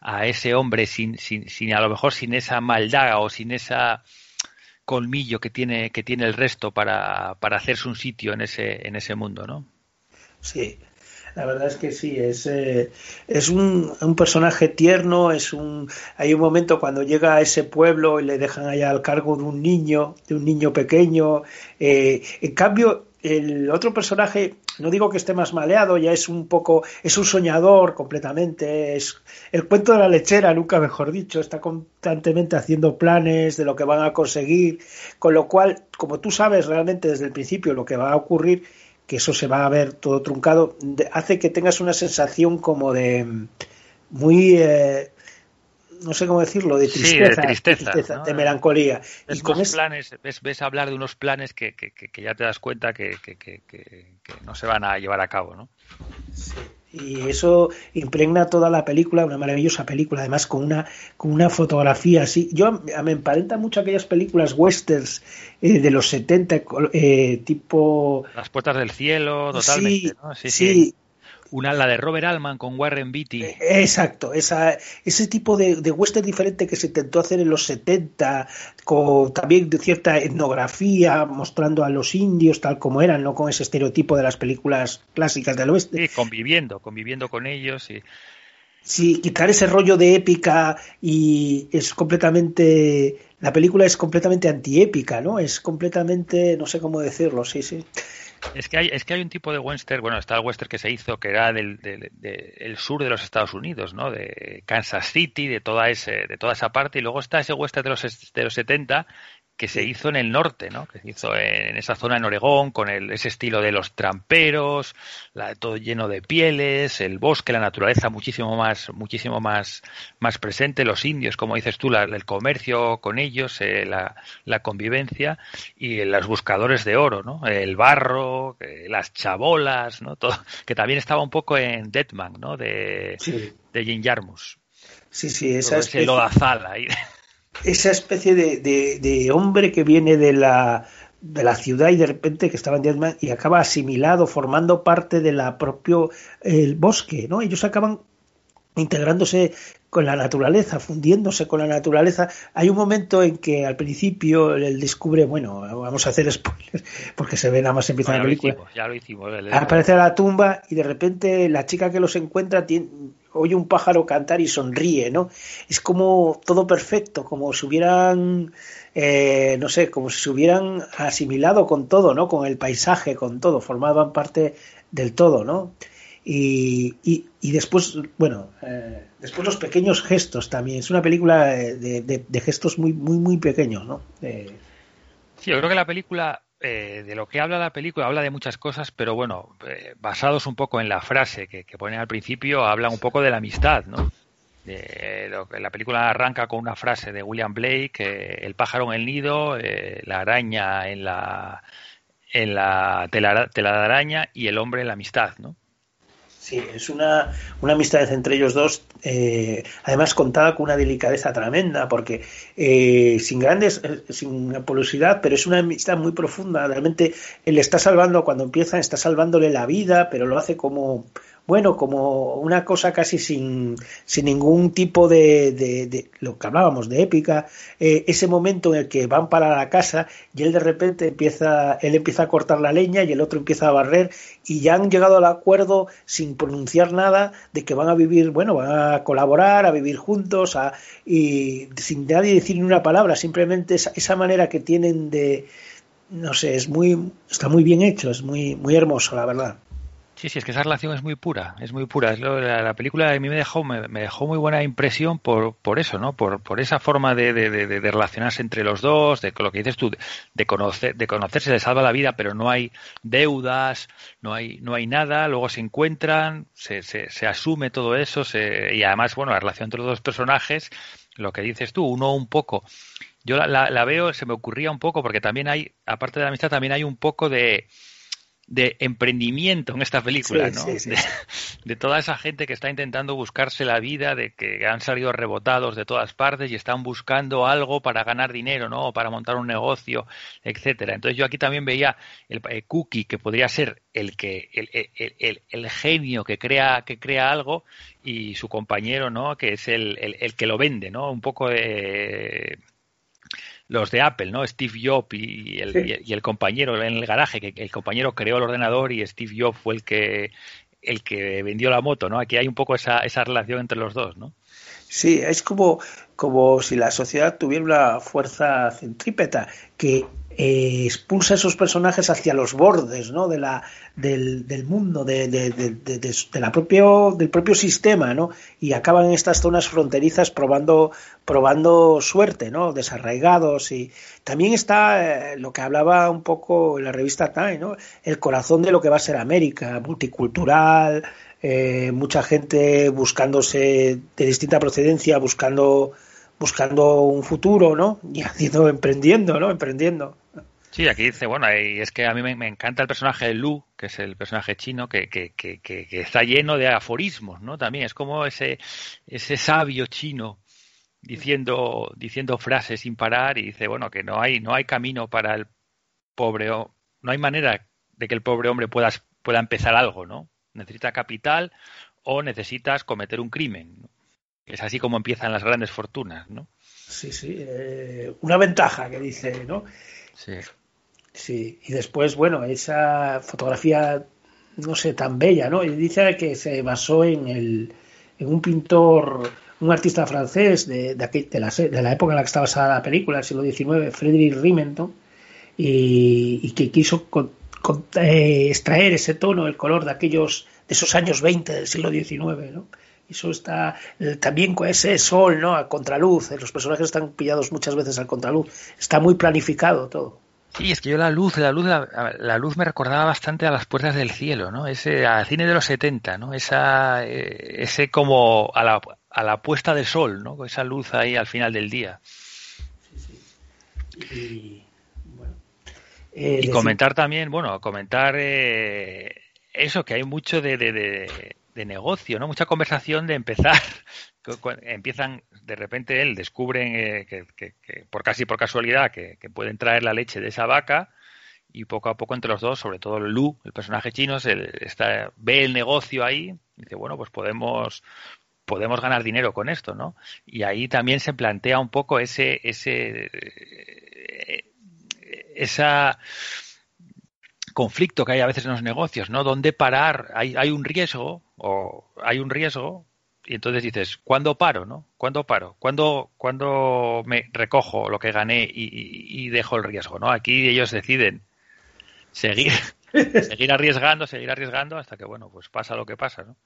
B: a ese hombre sin, sin, sin, a lo mejor sin esa maldad o sin esa colmillo que tiene, que tiene el resto para, para hacerse un sitio en ese, en ese mundo, ¿no?
A: Sí, la verdad es que sí, es, eh, es un, un personaje tierno, es un, hay un momento cuando llega a ese pueblo y le dejan allá al cargo de un niño, de un niño pequeño, eh, en cambio el otro personaje, no digo que esté más maleado, ya es un poco, es un soñador completamente, es el cuento de la lechera, nunca mejor dicho, está constantemente haciendo planes de lo que van a conseguir, con lo cual, como tú sabes realmente desde el principio lo que va a ocurrir, que eso se va a ver todo truncado, hace que tengas una sensación como de muy, eh, no sé cómo decirlo, de
B: Sí,
A: tristeza,
B: de tristeza, ¿no?
A: de melancolía.
B: Ves
A: Y con
B: planes, ves, ves hablar de unos planes que, que, que- que ya te das cuenta que, no se van a llevar a cabo, ¿no?
A: y eso impregna toda la película, una maravillosa película, además con una, con una fotografía así. Yo me emparenta mucho aquellas películas westerns eh, de los 70, eh, tipo...
B: Las puertas del cielo, totalmente,
A: Sí,
B: ¿no? Sí,
A: sí.
B: sí. Una, la de Robert Altman con Warren Beatty.
A: Exacto, esa, ese tipo de, de western diferente que se intentó hacer en los 70, con también de cierta etnografía, mostrando a los indios tal como eran, no con ese estereotipo de las películas clásicas del oeste.
B: Sí, conviviendo, conviviendo con ellos y
A: Sí, quitar ese rollo de épica y es completamente. La película es completamente antiépica, ¿no? Es completamente. No sé cómo decirlo, sí, sí.
B: Es que hay, es que hay un tipo de western, bueno, está el western que se hizo que era del, del- de- el sur de los Estados Unidos, ¿no? De Kansas City, de toda ese, de toda esa parte, y luego está ese western de los de los 70 que se hizo en el norte, ¿no? Que se hizo en esa zona en Oregón con el, ese estilo de los tramperos, la, todo lleno de pieles, el bosque, la naturaleza muchísimo más, muchísimo más, más presente, los indios, como dices tú, la- el comercio con ellos, eh, la, la convivencia y los buscadores de oro, ¿no? El barro, eh, las chabolas, ¿no? Todo, que también estaba un poco en Deadman, ¿no? De,
A: Sí,
B: de Jim Jarmus.
A: sí, sí esa
B: ese
A: especie,
B: lodazal ahí.
A: Esa especie de, de- de hombre que viene de la, de la ciudad y de repente que estaba en Deadman y acaba asimilado, formando parte de la propio el bosque, ¿no? Ellos acaban integrándose con la naturaleza, fundiéndose con la naturaleza. Hay un momento en que al principio él descubre, bueno, vamos a hacer spoilers porque se ve nada más empieza
B: ya
A: la
B: lo
A: película.
B: hicimos, ya lo hicimos. el-
A: Aparece a la tumba y de repente la chica que los encuentra tiene- oye un pájaro cantar y sonríe, ¿no? Es como todo perfecto, como si hubieran, eh, no sé, como si se hubieran asimilado con todo, ¿no? Con el paisaje, con todo, formaban parte del todo, ¿no? Y, y, y después, bueno, eh, después los pequeños gestos también. Es una película de, de- de gestos muy, muy, muy pequeños, ¿no?
B: Sí, yo creo que la película, eh, de lo que habla la película, habla de muchas cosas, pero bueno, eh, basados un poco en la frase que, que pone al principio, habla un poco de la amistad, ¿no? De lo la película arranca con una frase de William Blake, eh, el pájaro en el nido, eh, la araña en la en la tela, telaraña y el hombre en la amistad, ¿no?
A: Sí, es una, una amistad entre ellos dos, eh, además contada con una delicadeza tremenda, porque eh, sin grandes, eh, sin polosidad, pero es una amistad muy profunda. Realmente él está salvando, cuando empieza, está salvándole la vida, pero lo hace como, bueno, como una cosa casi sin, sin ningún tipo de, de, lo que hablábamos, de épica. Eh, ese momento en el que van para la casa y él de repente empieza, él empieza a cortar la leña y el otro empieza a barrer y ya han llegado al acuerdo sin pronunciar nada de que van a vivir, bueno, van a colaborar, a vivir juntos, a, y sin nadie decir ni una palabra, simplemente esa, esa manera que tienen de, no sé, es muy, está muy bien hecho, es muy, muy hermoso, la verdad.
B: Sí, sí, es que esa relación es muy pura, es muy pura. Es la, la, película a mí me dejó, me, dejó muy buena impresión por, por eso, ¿no? Por, por esa forma de, relacionarse entre los dos, de lo que dices tú, de conocer, de conocerse le salva la vida, pero no hay deudas, no hay, no hay nada, luego se encuentran, se, se, se asume todo eso, se, y además, bueno, la relación entre los dos personajes, lo que dices tú, uno un poco yo la, la, la, veo, se me ocurría un poco, porque también hay, aparte de la amistad, también hay un poco de, de emprendimiento en esta película,
A: sí,
B: ¿no?
A: Sí, sí.
B: De, de, toda esa gente que está intentando buscarse la vida, de que han salido rebotados de todas partes y están buscando algo para ganar dinero, ¿no? O para montar un negocio, etcétera. Entonces yo aquí también veía el, el Cookie, que podría ser el que el, el, el, el, genio que crea que crea algo y su compañero, ¿no? Que es el, el que lo vende, ¿no? Un poco de los de Apple, ¿no? Steve Jobs y el, sí. y el, compañero en el garaje, que el compañero creó el ordenador y Steve Jobs fue el que el que vendió la moto, ¿no? Aquí hay un poco esa, esa relación entre los dos, ¿no?
A: Sí, es como, como si la sociedad tuviera una fuerza centrípeta que eh, expulsa a esos personajes hacia los bordes ¿no? de la, del, mundo, de, de, la propio, del propio sistema, ¿no? y acaban en estas zonas fronterizas probando, probando suerte, ¿no? desarraigados. Y también está eh, lo que hablaba un poco en la revista Time, ¿no? el corazón de lo que va a ser América, multicultural, eh, mucha gente buscándose de distinta procedencia, buscando buscando un futuro, ¿no? Y haciendo, emprendiendo, ¿no? Emprendiendo.
B: Sí, aquí dice, bueno, y es que a mí me, me, encanta el personaje de Lu, que es el personaje chino, que, que, que, que, está lleno de aforismos, ¿no? También es como ese, ese sabio chino diciendo, diciendo frases sin parar y dice, bueno, que no hay, no hay camino para el pobre, no hay manera de que el pobre hombre pueda, pueda empezar algo, ¿no? Necesita capital o necesitas cometer un crimen. ¿no? Es así como empiezan las grandes fortunas, ¿no?
A: Sí, sí, eh, una ventaja que dice, ¿no?
B: Sí.
A: Sí, y después, bueno, esa fotografía, no sé, tan bella, ¿no? Y dice que se basó en, el, en un pintor, un artista francés de, de, de, la, de, la, época en la que estaba basada la película, el siglo XIX, Frederick Rimenton, y, y que quiso con, eh, extraer ese tono, el color de aquellos, de esos años 20 del siglo XIX, ¿no? eso está eh, también con ese sol, ¿no? A contraluz, los personajes están pillados muchas veces al contraluz, está muy planificado todo.
B: Sí, es que yo la luz, la luz, la, la, luz me recordaba bastante a las puertas del cielo, ¿no? Ese al cine de los 70, ¿no? Esa, eh, ese como a la, a la puesta de sol, ¿no? Esa luz ahí al final del día.
A: Sí, sí. Y, bueno,
B: eh, y comentar también, bueno, comentar eh, eso, que hay mucho de, de, de de negocio, ¿no? Mucha conversación de empezar. Empiezan, de repente él descubren eh, que, por casi por casualidad que, pueden traer la leche de esa vaca y poco a poco entre los dos, sobre todo Lu, el personaje chino, se ve el negocio ahí y dice, bueno, pues podemos podemos ganar dinero con esto, ¿no? Y ahí también se plantea un poco ese ese esa conflicto que hay a veces en los negocios, ¿no? ¿Dónde parar? Hay, hay un riesgo, o hay un riesgo, y entonces dices, ¿cuándo paro, no? ¿Cuándo paro? ¿Cuándo, cuándo me recojo lo que gané y, y, dejo el riesgo, no? Aquí ellos deciden seguir, seguir arriesgando, seguir arriesgando hasta que, bueno, pues pasa lo que pasa, ¿no?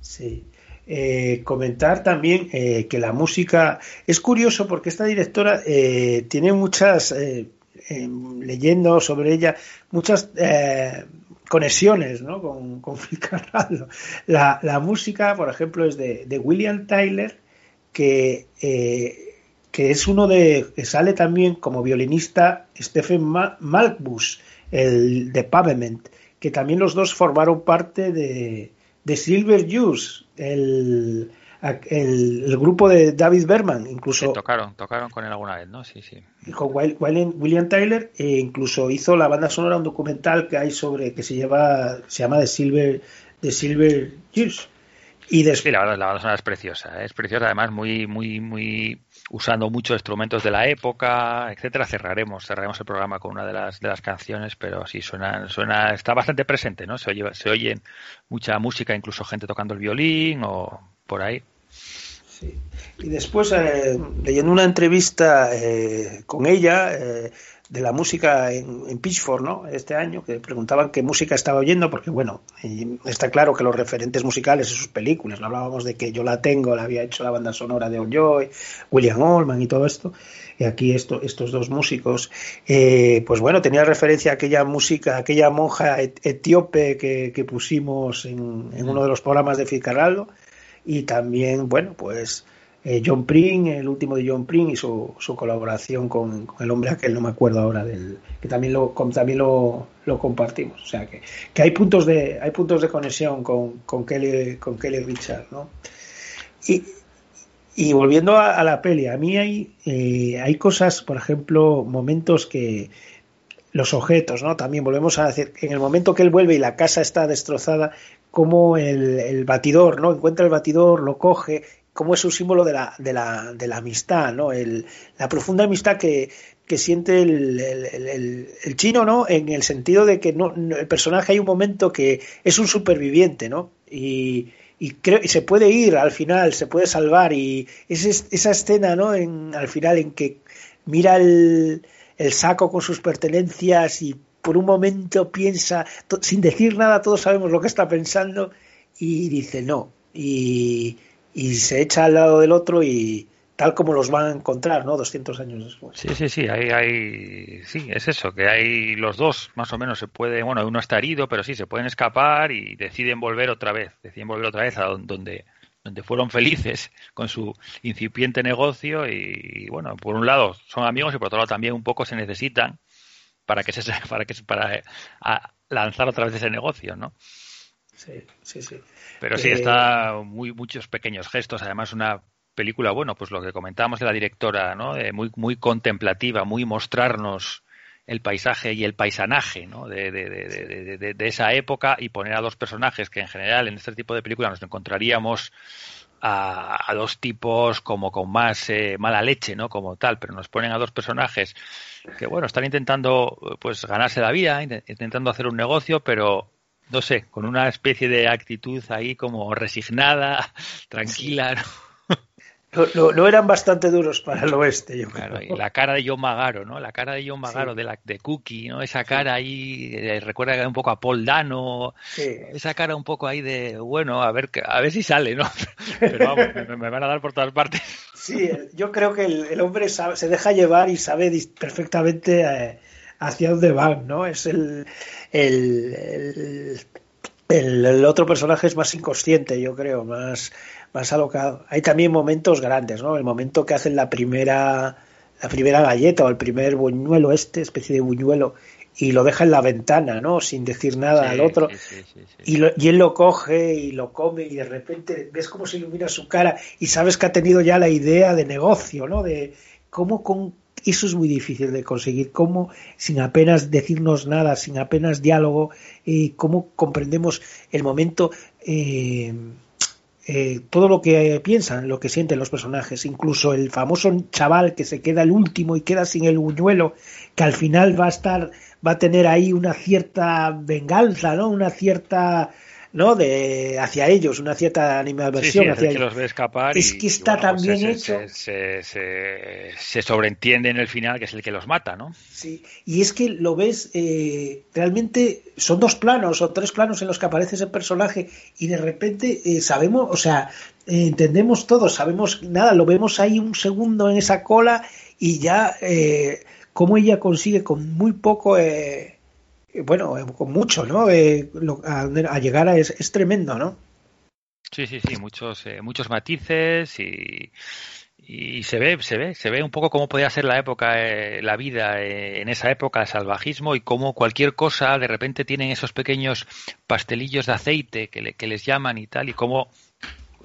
A: Sí. Eh, comentar también eh, que la música es curioso porque esta directora eh, tiene muchas eh, leyendo sobre ella muchas conexiones ¿no? con, con Phil Carrallo. La, la, música, por ejemplo, es de, de William Tyler, que, eh, que es uno de. que sale también como violinista Stephen Malkbus, el de Pavement, que también los dos formaron parte de, de Silver Juice, el el, el, grupo de David Berman, incluso.
B: Sí, tocaron, tocaron con él alguna vez, ¿no? Sí, sí.
A: Con William, William Tyler, e incluso hizo la banda sonora un documental que hay sobre que se lleva, se llama The Silver, The Silver Years.
B: Y después... Sí, la banda, la banda sonora es preciosa, ¿eh? es preciosa, además muy, muy, muy usando muchos instrumentos de la época, etcétera. Cerraremos, cerraremos el programa con una de las de las canciones, pero sí suena, suena, está bastante presente, ¿no? Se oye, se oye mucha música, incluso gente tocando el violín o por ahí.
A: Sí. Y después, eh, leyendo una entrevista eh, con ella, eh, de la música en, en Pitchfork, ¿no? Este año, que preguntaban qué música estaba oyendo, porque bueno, y está claro que los referentes musicales de sus películas, no hablábamos de que yo la tengo, la había hecho la banda sonora de Joy, William Allman y todo esto, y aquí esto, estos dos músicos, eh, pues bueno, tenía referencia a aquella música, aquella monja et- etíope que, que pusimos en, en uno de los programas de Fitzcarraldo, y también, bueno, pues eh, John Pring, el último de John Pring y su, su colaboración con, el hombre aquel, no me acuerdo ahora del, que también lo, también lo, lo compartimos. O sea que, que hay puntos de, hay puntos de conexión con, con Kelly, con Kelly Richard, ¿no? Y, y volviendo a, a la peli, a mí hay, eh, hay cosas, por ejemplo, momentos que los objetos, ¿no? También volvemos a decir, en el momento que él vuelve y la casa está destrozada, como el, batidor, ¿no? Encuentra el batidor, lo coge, como es un símbolo de la, amistad, ¿no? La profunda amistad que, siente el, chino, ¿no? En el sentido de que el personaje hay un momento que es un superviviente, ¿no? Y, y, se puede ir al final, se puede salvar y es es- esa escena, ¿no? En, al final en que mira el, el saco con sus pertenencias y por un momento piensa, sin decir nada, todos sabemos lo que está pensando y dice no. Y, y se echa al lado del otro y tal como los van a encontrar, ¿no? 200 años después.
B: Sí, sí, sí, hay, hay, sí, es eso, que hay los dos, más o menos se puede, bueno, uno está herido, pero sí, se pueden escapar y deciden volver otra vez, deciden volver otra vez a don- donde, donde fueron felices con su incipiente negocio y, bueno, por un lado son amigos y por otro lado también un poco se necesitan para que se, para que para eh, a- lanzar otra vez ese negocio, ¿no?
A: Sí, sí, sí.
B: Pero sí,
A: Eh,
B: está muy muchos pequeños gestos. Además, una película, bueno, pues lo que comentábamos de la directora, ¿no? Eh, muy, muy contemplativa, muy mostrarnos el paisaje y el paisanaje, ¿no? De, de, de- de esa época y poner a dos personajes que en general en este tipo de películas nos encontraríamos a, a dos tipos como con más eh, mala leche, ¿no? Como tal, pero nos ponen a dos personajes que, bueno, están intentando pues ganarse la vida, int- intentando hacer un negocio, pero no sé, con una especie de actitud ahí como resignada, tranquila, ¿no?
A: Lo, lo- lo eran bastante duros para el oeste, yo creo.
B: Claro, y la cara de John Magaro, ¿no? La cara de John Magaro
A: Sí.
B: de la de Cookie, ¿no? Esa cara ahí eh, recuerda un poco a Paul Dano,
A: Sí.
B: esa cara un poco ahí de bueno, a ver que- a ver si sale, ¿no? Pero vamos, me, me van a dar por todas partes.
A: Sí, yo creo que el, el hombre sabe- se deja llevar y sabe perfectamente eh, hacia dónde van, ¿no? Es el, el, el, el- el otro personaje es más inconsciente, yo creo, más, más alocado. Hay también momentos grandes, ¿no? El momento que hacen la primera, la primera galleta o el primer buñuelo, este especie de buñuelo, y lo deja en la ventana, ¿no? Sin decir nada al otro.
B: sí, sí.
A: Y, lo- y él lo coge y lo come y de repente ves cómo se ilumina su cara y sabes que ha tenido ya la idea de negocio, ¿no? De cómo con eso es muy difícil de conseguir, cómo sin apenas decirnos nada, sin apenas diálogo, eh, cómo comprendemos el momento, eh, eh, todo lo que piensan, lo que sienten los personajes, incluso el famoso chaval que se queda el último y queda sin el buñuelo, que al final va a estar, va a tener ahí una cierta venganza, ¿no? Una cierta, ¿no? De hacia ellos, una cierta
B: Sí, sí,
A: animadversión
B: es
A: hacia
B: el que
A: ellos.
B: los ve escapar
A: Es
B: y-
A: que está
B: bueno,
A: tan
B: pues
A: bien
B: se,
A: hecho.
B: Se, se, se- se sobreentiende en el final que es el que los mata, ¿no?
A: Sí, y es que lo ves, eh, realmente son dos planos o tres planos en los que aparece ese personaje y de repente eh, sabemos, o sea, eh, entendemos todo, sabemos nada, lo vemos ahí un segundo en esa cola y ya eh, cómo ella consigue con muy poco, eh, bueno, eh, con mucho, ¿no? Eh, lo- a, llegar a es, es tremendo, ¿no?
B: Sí, sí, sí, muchos, eh, muchos matices y, y se ve, se ve, se ve un poco cómo podía ser la época, eh, la vida eh, en esa época de salvajismo y cómo cualquier cosa de repente tienen esos pequeños pastelillos de aceite que, que les llaman y tal y cómo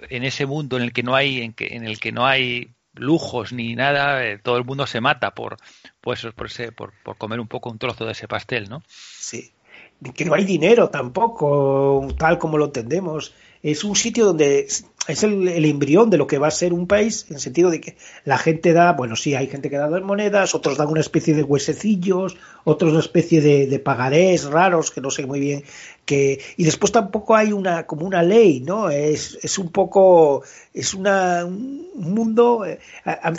B: en ese mundo en el que no hay, en, que, en el que no hay lujos ni nada, eh, todo el mundo se mata por, pues, por, ese, por, por comer un poco un trozo de ese pastel, ¿no?
A: Sí. Que no hay dinero tampoco, tal como lo entendemos. Es un sitio donde es el, el embrión de lo que va a ser un país, en el sentido de que la gente da, bueno, sí, hay gente que da dos monedas, otros dan una especie de huesecillos, otros una especie de, pagarés raros, que no sé muy bien, que, y después tampoco hay una, como una ley, ¿no? Es, es un poco, es una, un mundo, eh,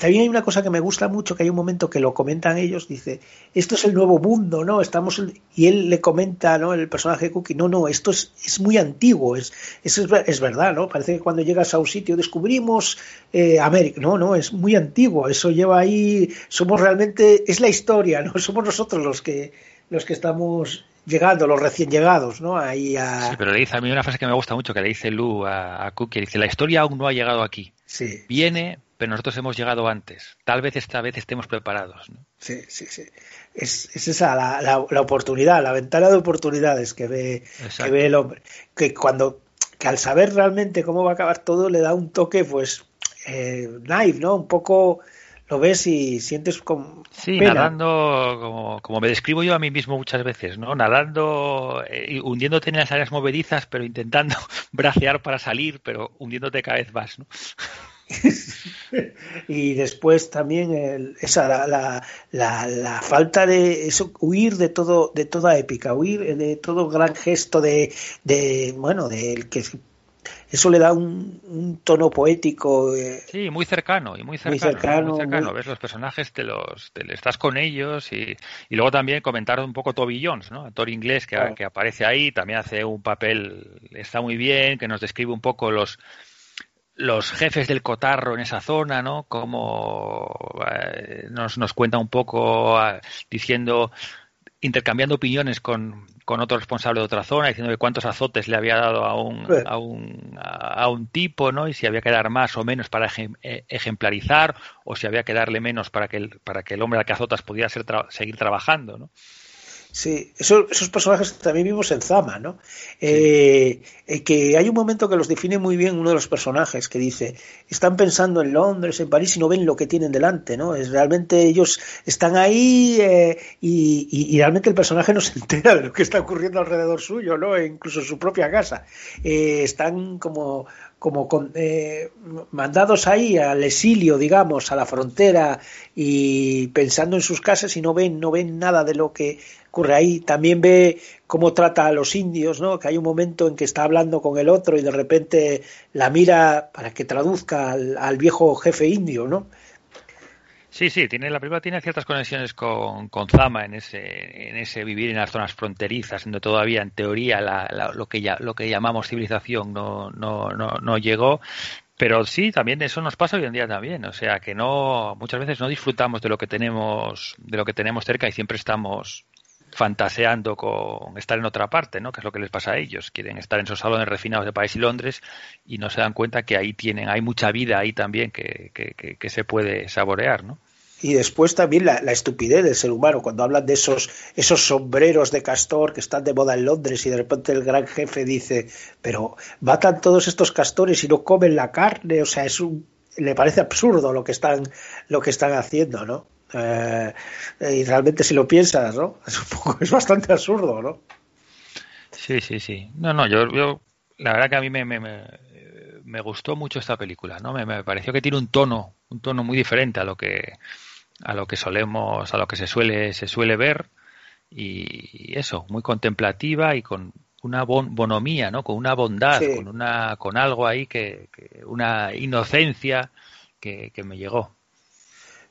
A: también hay una cosa que me gusta mucho, que hay un momento que lo comentan ellos, dice, esto es el nuevo mundo, ¿no? Estamos, y él le comenta, ¿no? El personaje Cookie, no, no, esto es, es muy antiguo, es, es, es verdad, ¿no? Parece que cuando llegas a un sitio descubrimos eh, América, no, no, es muy antiguo, eso lleva ahí, somos realmente, es la historia, ¿no? Somos nosotros los que, los que estamos llegando, los recién llegados, ¿no? Ahí a...
B: Sí, pero le dice a mí una frase que me gusta mucho que le dice Lu a, a Cookie, dice, la historia aún no ha llegado aquí.
A: Sí,
B: Viene, pero nosotros hemos llegado antes. Tal vez esta vez estemos preparados. ¿no?
A: sí, sí, sí. Es, es esa la, la, la oportunidad, la ventana de oportunidades que ve,
B: Exacto.
A: que ve el hombre. Que cuando, que al saber realmente cómo va a acabar todo, le da un toque, pues, eh, naive, ¿no? Un poco lo ves y sientes con
B: Sí,
A: pena.
B: nadando, como, como me describo yo a mí mismo muchas veces, ¿no? Nadando, eh, hundiéndote en las áreas movedizas, pero intentando bracear para salir, pero hundiéndote cada vez más, ¿no?
A: y después también el- esa la, la, la, la falta de eso huir de todo de toda épica huir de todo gran gesto de, de bueno del que eso le da un, un tono poético eh,
B: Sí, muy cercano y muy cercano. ¿no?
A: cercano,
B: muy cercano.
A: muy-
B: Ves los personajes, te los, te, estás con ellos y, y luego también comentar un poco Toby Jones, ¿no? Actor inglés que,
A: Claro.
B: que aparece ahí, también hace un papel, está muy bien, que nos describe un poco los los jefes del cotarro en esa zona, ¿no? Como eh, nos, nos cuenta un poco ah, diciendo intercambiando opiniones con, con otro responsable de otra zona, diciendo que cuántos azotes le había dado a un,
A: Sí.
B: a un, a, a un tipo, ¿no? Y si había que dar más o menos para ejem- eh, ejemplarizar, o si había que darle menos para que el, para que el hombre al que azotas pudiera ser tra- seguir trabajando, ¿no?
A: Sí, eso- esos personajes también vimos en Zama, ¿no? Eh, eh, que hay un momento que los define muy bien uno de los personajes que dice, están pensando en Londres, en París y no ven lo que tienen delante, ¿no? Es realmente ellos están ahí eh, y, y- y realmente el personaje no se entera de lo que está ocurriendo alrededor suyo, ¿no? E incluso en su propia casa. Eh, están como como con- eh, mandados ahí al exilio, digamos, a la frontera y pensando en sus casas y no ven, no ven nada de lo que ocurre ahí. También ve cómo trata a los indios, ¿no? Que hay un momento en que está hablando con el otro y de repente la mira para que traduzca al, al viejo jefe indio, ¿no?
B: Sí, sí, tiene, la película tiene ciertas conexiones con, con Zama en ese, en ese vivir en las zonas fronterizas, donde todavía en teoría la- la- lo, que ya, lo que llamamos civilización no, no, no, no llegó. Pero sí, también eso nos pasa hoy en día también. O sea que no, muchas veces no disfrutamos de lo que tenemos, de lo que tenemos cerca y siempre estamos fantaseando con estar en otra parte, ¿no? Que es lo que les pasa a ellos. Quieren estar en esos salones refinados de París y Londres y no se dan cuenta que ahí tienen, hay mucha vida ahí también que, que, se puede saborear, ¿no?
A: Y después también la, la estupidez del ser humano, cuando hablan de esos, esos sombreros de castor que están de moda en Londres y de repente el gran jefe dice, pero matan todos estos castores y no comen la carne, o sea, es un, le parece absurdo lo que están, lo que están haciendo, ¿no? Eh, y realmente si lo piensas, ¿no? Es un poco, es bastante absurdo, ¿no?
B: Sí, sí, sí. No, no, yo, yo la verdad que a mí me, me, me, me gustó mucho esta película, ¿no? Me, me pareció que tiene un tono, un tono muy diferente a lo que a lo que solemos, a lo que se suele se suele ver y eso, muy contemplativa y con una bon- bonomía, ¿no? Con una bondad,
A: Sí.
B: con una con algo ahí que, que una inocencia que, que me llegó.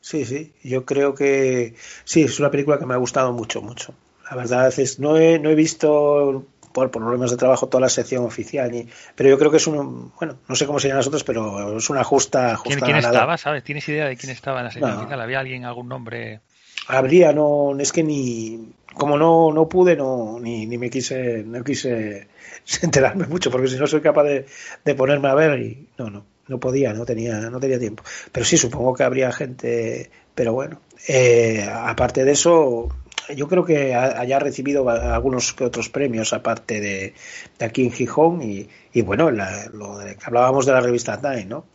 A: Sí, sí, yo creo que sí, es una película que me ha gustado mucho, mucho. La verdad es, no he, no he visto por problemas de trabajo toda la sección oficial, ni- pero yo creo que es un, bueno, no sé cómo serían las otras, pero es una justa, justa
B: ¿Quién, quién estaba? ¿Sabes? ¿Tienes idea de quién estaba en la serie
A: No.
B: oficial? ¿Había alguien, algún nombre?
A: Habría, no, es que ni, como no, no pude, no, ni, ni me quise, no quise enterarme mucho, porque si no soy capaz de, de ponerme a ver y no, no, no podía, no tenía, no tenía tiempo. Pero sí, supongo que habría gente, pero bueno, eh, aparte de eso, yo creo que ha- haya recibido algunos que otros premios aparte de, de aquí en Gijón y, y bueno, la- lo de hablábamos de la revista Time, ¿no?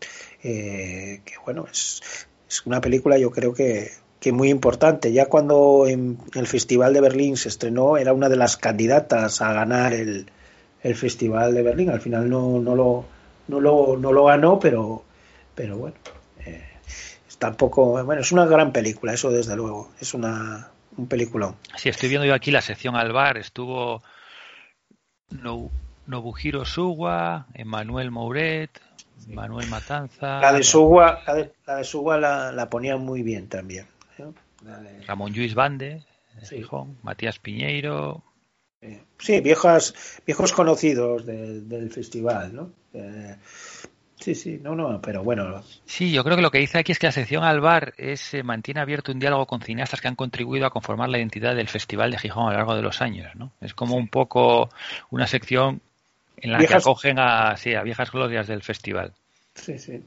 A: Eh, que bueno, es, es una película yo creo que, que muy importante. Ya cuando en el Festival de Berlín se estrenó, era una de las candidatas a ganar el, el Festival de Berlín. Al final no, no, lo, no lo, no lo ganó, pero, pero bueno, eh, tampoco, bueno, es una gran película, eso desde luego, es una, un peliculón.
B: Sí, estoy viendo yo aquí la sección al bar, estuvo no, Nobuhiro Suwa, Emmanuel Mouret, Manuel Matanza,
A: La de Suwa, la de, la de Suwa la, la ponía muy bien también. ¿eh? La de-
B: Ramón Lluís Bande, de
A: Sí.
B: Gijón, Matías Piñeiro,
A: eh, sí, viejas, viejos conocidos de- del festival, ¿no? Eh, sí, sí, no, no, pero bueno,
B: Sí, yo creo que lo que dice aquí es que la sección al bar es, eh, mantiene abierto un diálogo con cineastas que han contribuido a conformar la identidad del Festival de Gijón a lo largo de los años, ¿no? Es como un poco una sección en la que acogen a, sí, a viejas glorias del festival.
A: Sí, sí.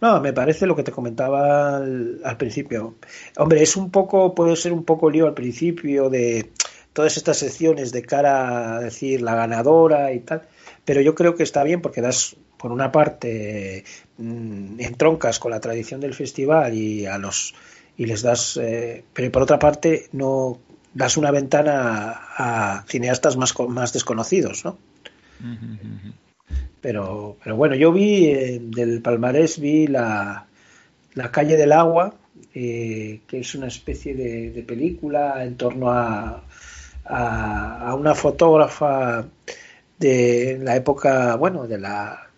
A: No, me parece lo que te comentaba al, al principio. Hombre, es un poco, puede ser un poco lío al principio de todas estas secciones de cara a decir la ganadora y tal, pero yo creo que está bien porque das, por una parte, mm, entroncas con la tradición del festival y a los y les das, eh, pero por otra parte no das una ventana a, a cineastas más más desconocidos, ¿no? Pero, pero bueno, yo vi eh, del palmarés, vi la, la calle del agua, eh, que es una especie de, de película en torno a, a, a una fotógrafa de la época, bueno, de la,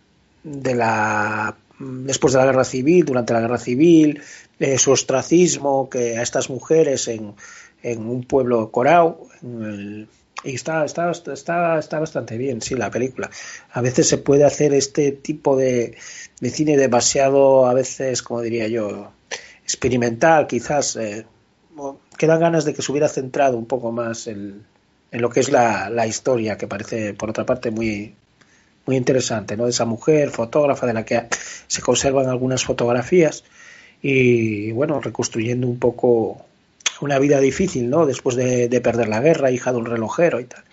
A: de la después de la guerra civil, durante la guerra civil, eh, su ostracismo que a estas mujeres en, en un pueblo corao, y está, está, está, está bastante bien, sí, la película. A veces se puede hacer este tipo de, de cine demasiado, a veces, como diría yo, experimental, quizás. eh, o- quedan ganas de que se hubiera centrado un poco más en, lo que es la, la historia, que parece, por otra parte, muy, muy interesante, ¿no? De esa mujer fotógrafa de la que se conservan algunas fotografías y, bueno, reconstruyendo un poco una vida difícil, ¿no? Después de, de perder la guerra, hija de un relojero y tal.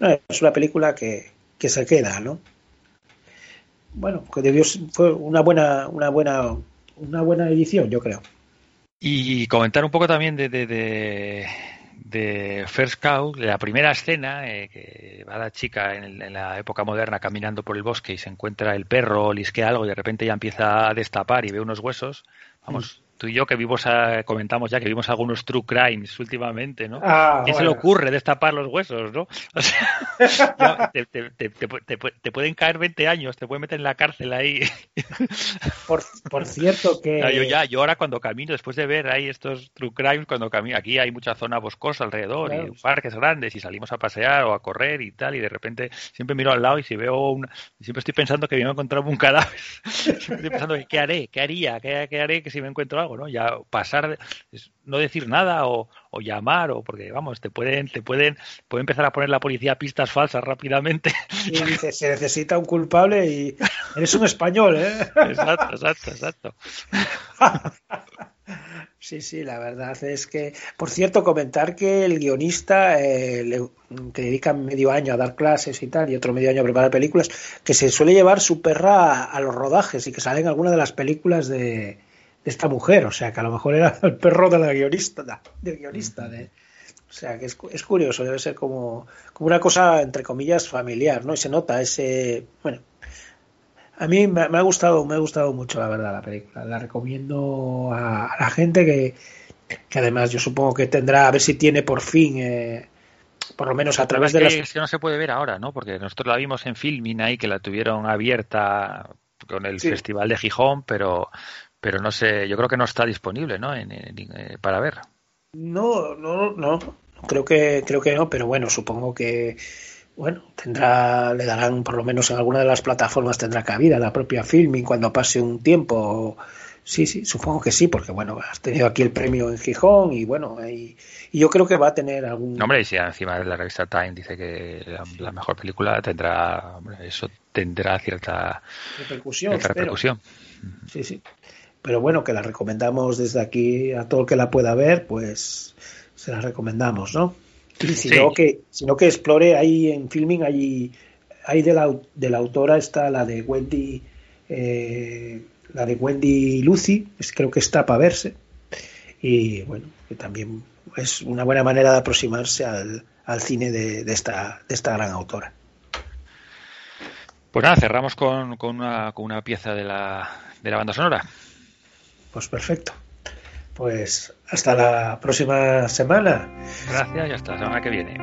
A: No, es una película que, que se queda, ¿no? Bueno, que debió fue una buena, una buena, una buena edición, yo creo.
B: Y comentar un poco también de, de, de, First Cow, la primera escena, eh, que va la chica en, en la época moderna caminando por el bosque y se encuentra el perro, lisquea algo y de repente ya empieza a destapar y ve unos huesos. Vamos, tú y yo que vimos, a- comentamos ya que vimos algunos true crimes últimamente, ¿no?
A: Ah,
B: ¿Quién se le ocurre destapar los huesos, no? O sea, ya te, te- te- te- pueden caer 20 años, te pueden meter en la cárcel ahí.
A: Por, por cierto que...
B: No, yo ya, yo ahora cuando camino, después de ver ahí estos true crimes, cuando camino, aquí hay mucha zona boscosa alrededor
A: Claro.
B: y parques grandes y salimos a pasear o a correr y tal, y de repente siempre miro al lado y si veo un, siempre estoy pensando que me voy a encontrar un cadáver. Siempre estoy pensando que qué haré, qué haría, qué, qué haré que si me encuentro algo, ¿no? Ya pasar, no decir nada o, o llamar o porque vamos, te pueden, te pueden, puede empezar a poner la policía pistas falsas rápidamente.
A: Y dice, se necesita un culpable y eres un español, ¿eh?
B: exacto, exacto, exacto.
A: Sí, sí, la verdad es que, por cierto, comentar que el guionista, eh, le- que dedica medio año a dar clases y tal, y otro medio año a preparar películas, que se suele llevar su perra a, a los rodajes y que sale en alguna de las películas de esta mujer, o sea, que a lo mejor era el perro de la guionista, del guionista, de, o sea, que es, es curioso, debe ser como, como una cosa, entre comillas, familiar, ¿no? Y se nota ese, bueno, a mí me, me ha gustado, me ha gustado mucho, la verdad, la película. La recomiendo a, a la gente que, que además yo supongo que tendrá, a ver si tiene por fin, eh, por lo menos a través de las...
B: es que no se puede ver ahora, ¿no? Porque nosotros la vimos en Filmin ahí, que la tuvieron abierta con el
A: Sí.
B: Festival de Gijón, pero pero no sé, yo creo que no está disponible, ¿no? En- en- eh, para ver.
A: No, no, no, creo que, creo que no, pero bueno, supongo que, bueno, tendrá, le darán por lo menos en alguna de las plataformas tendrá cabida la propia filming cuando pase un tiempo. Sí, sí, supongo que sí, porque bueno, has tenido aquí el premio en Gijón y bueno, y, y yo creo que va a tener algún...
B: No, hombre, y si encima la revista Time dice que la, la mejor película tendrá, hombre, eso tendrá cierta,
A: repercusión,
B: cierta repercusión.
A: Sí, sí. Pero bueno, que la recomendamos desde aquí a todo el que la pueda ver, pues se la recomendamos, ¿no? Y si
B: Sí.
A: no, que, si no que explore ahí en filming, ahí, ahí de, la, de la autora está la de Wendy, eh, la de Wendy Lucy, es, creo que está para verse. Y bueno, que también es una buena manera de aproximarse al, al cine de, de esta, de esta gran autora.
B: Pues nada, cerramos con, con una, con una pieza de la, de la banda sonora.
A: Pues perfecto. Pues hasta la próxima semana.
B: Gracias y hasta la semana que viene.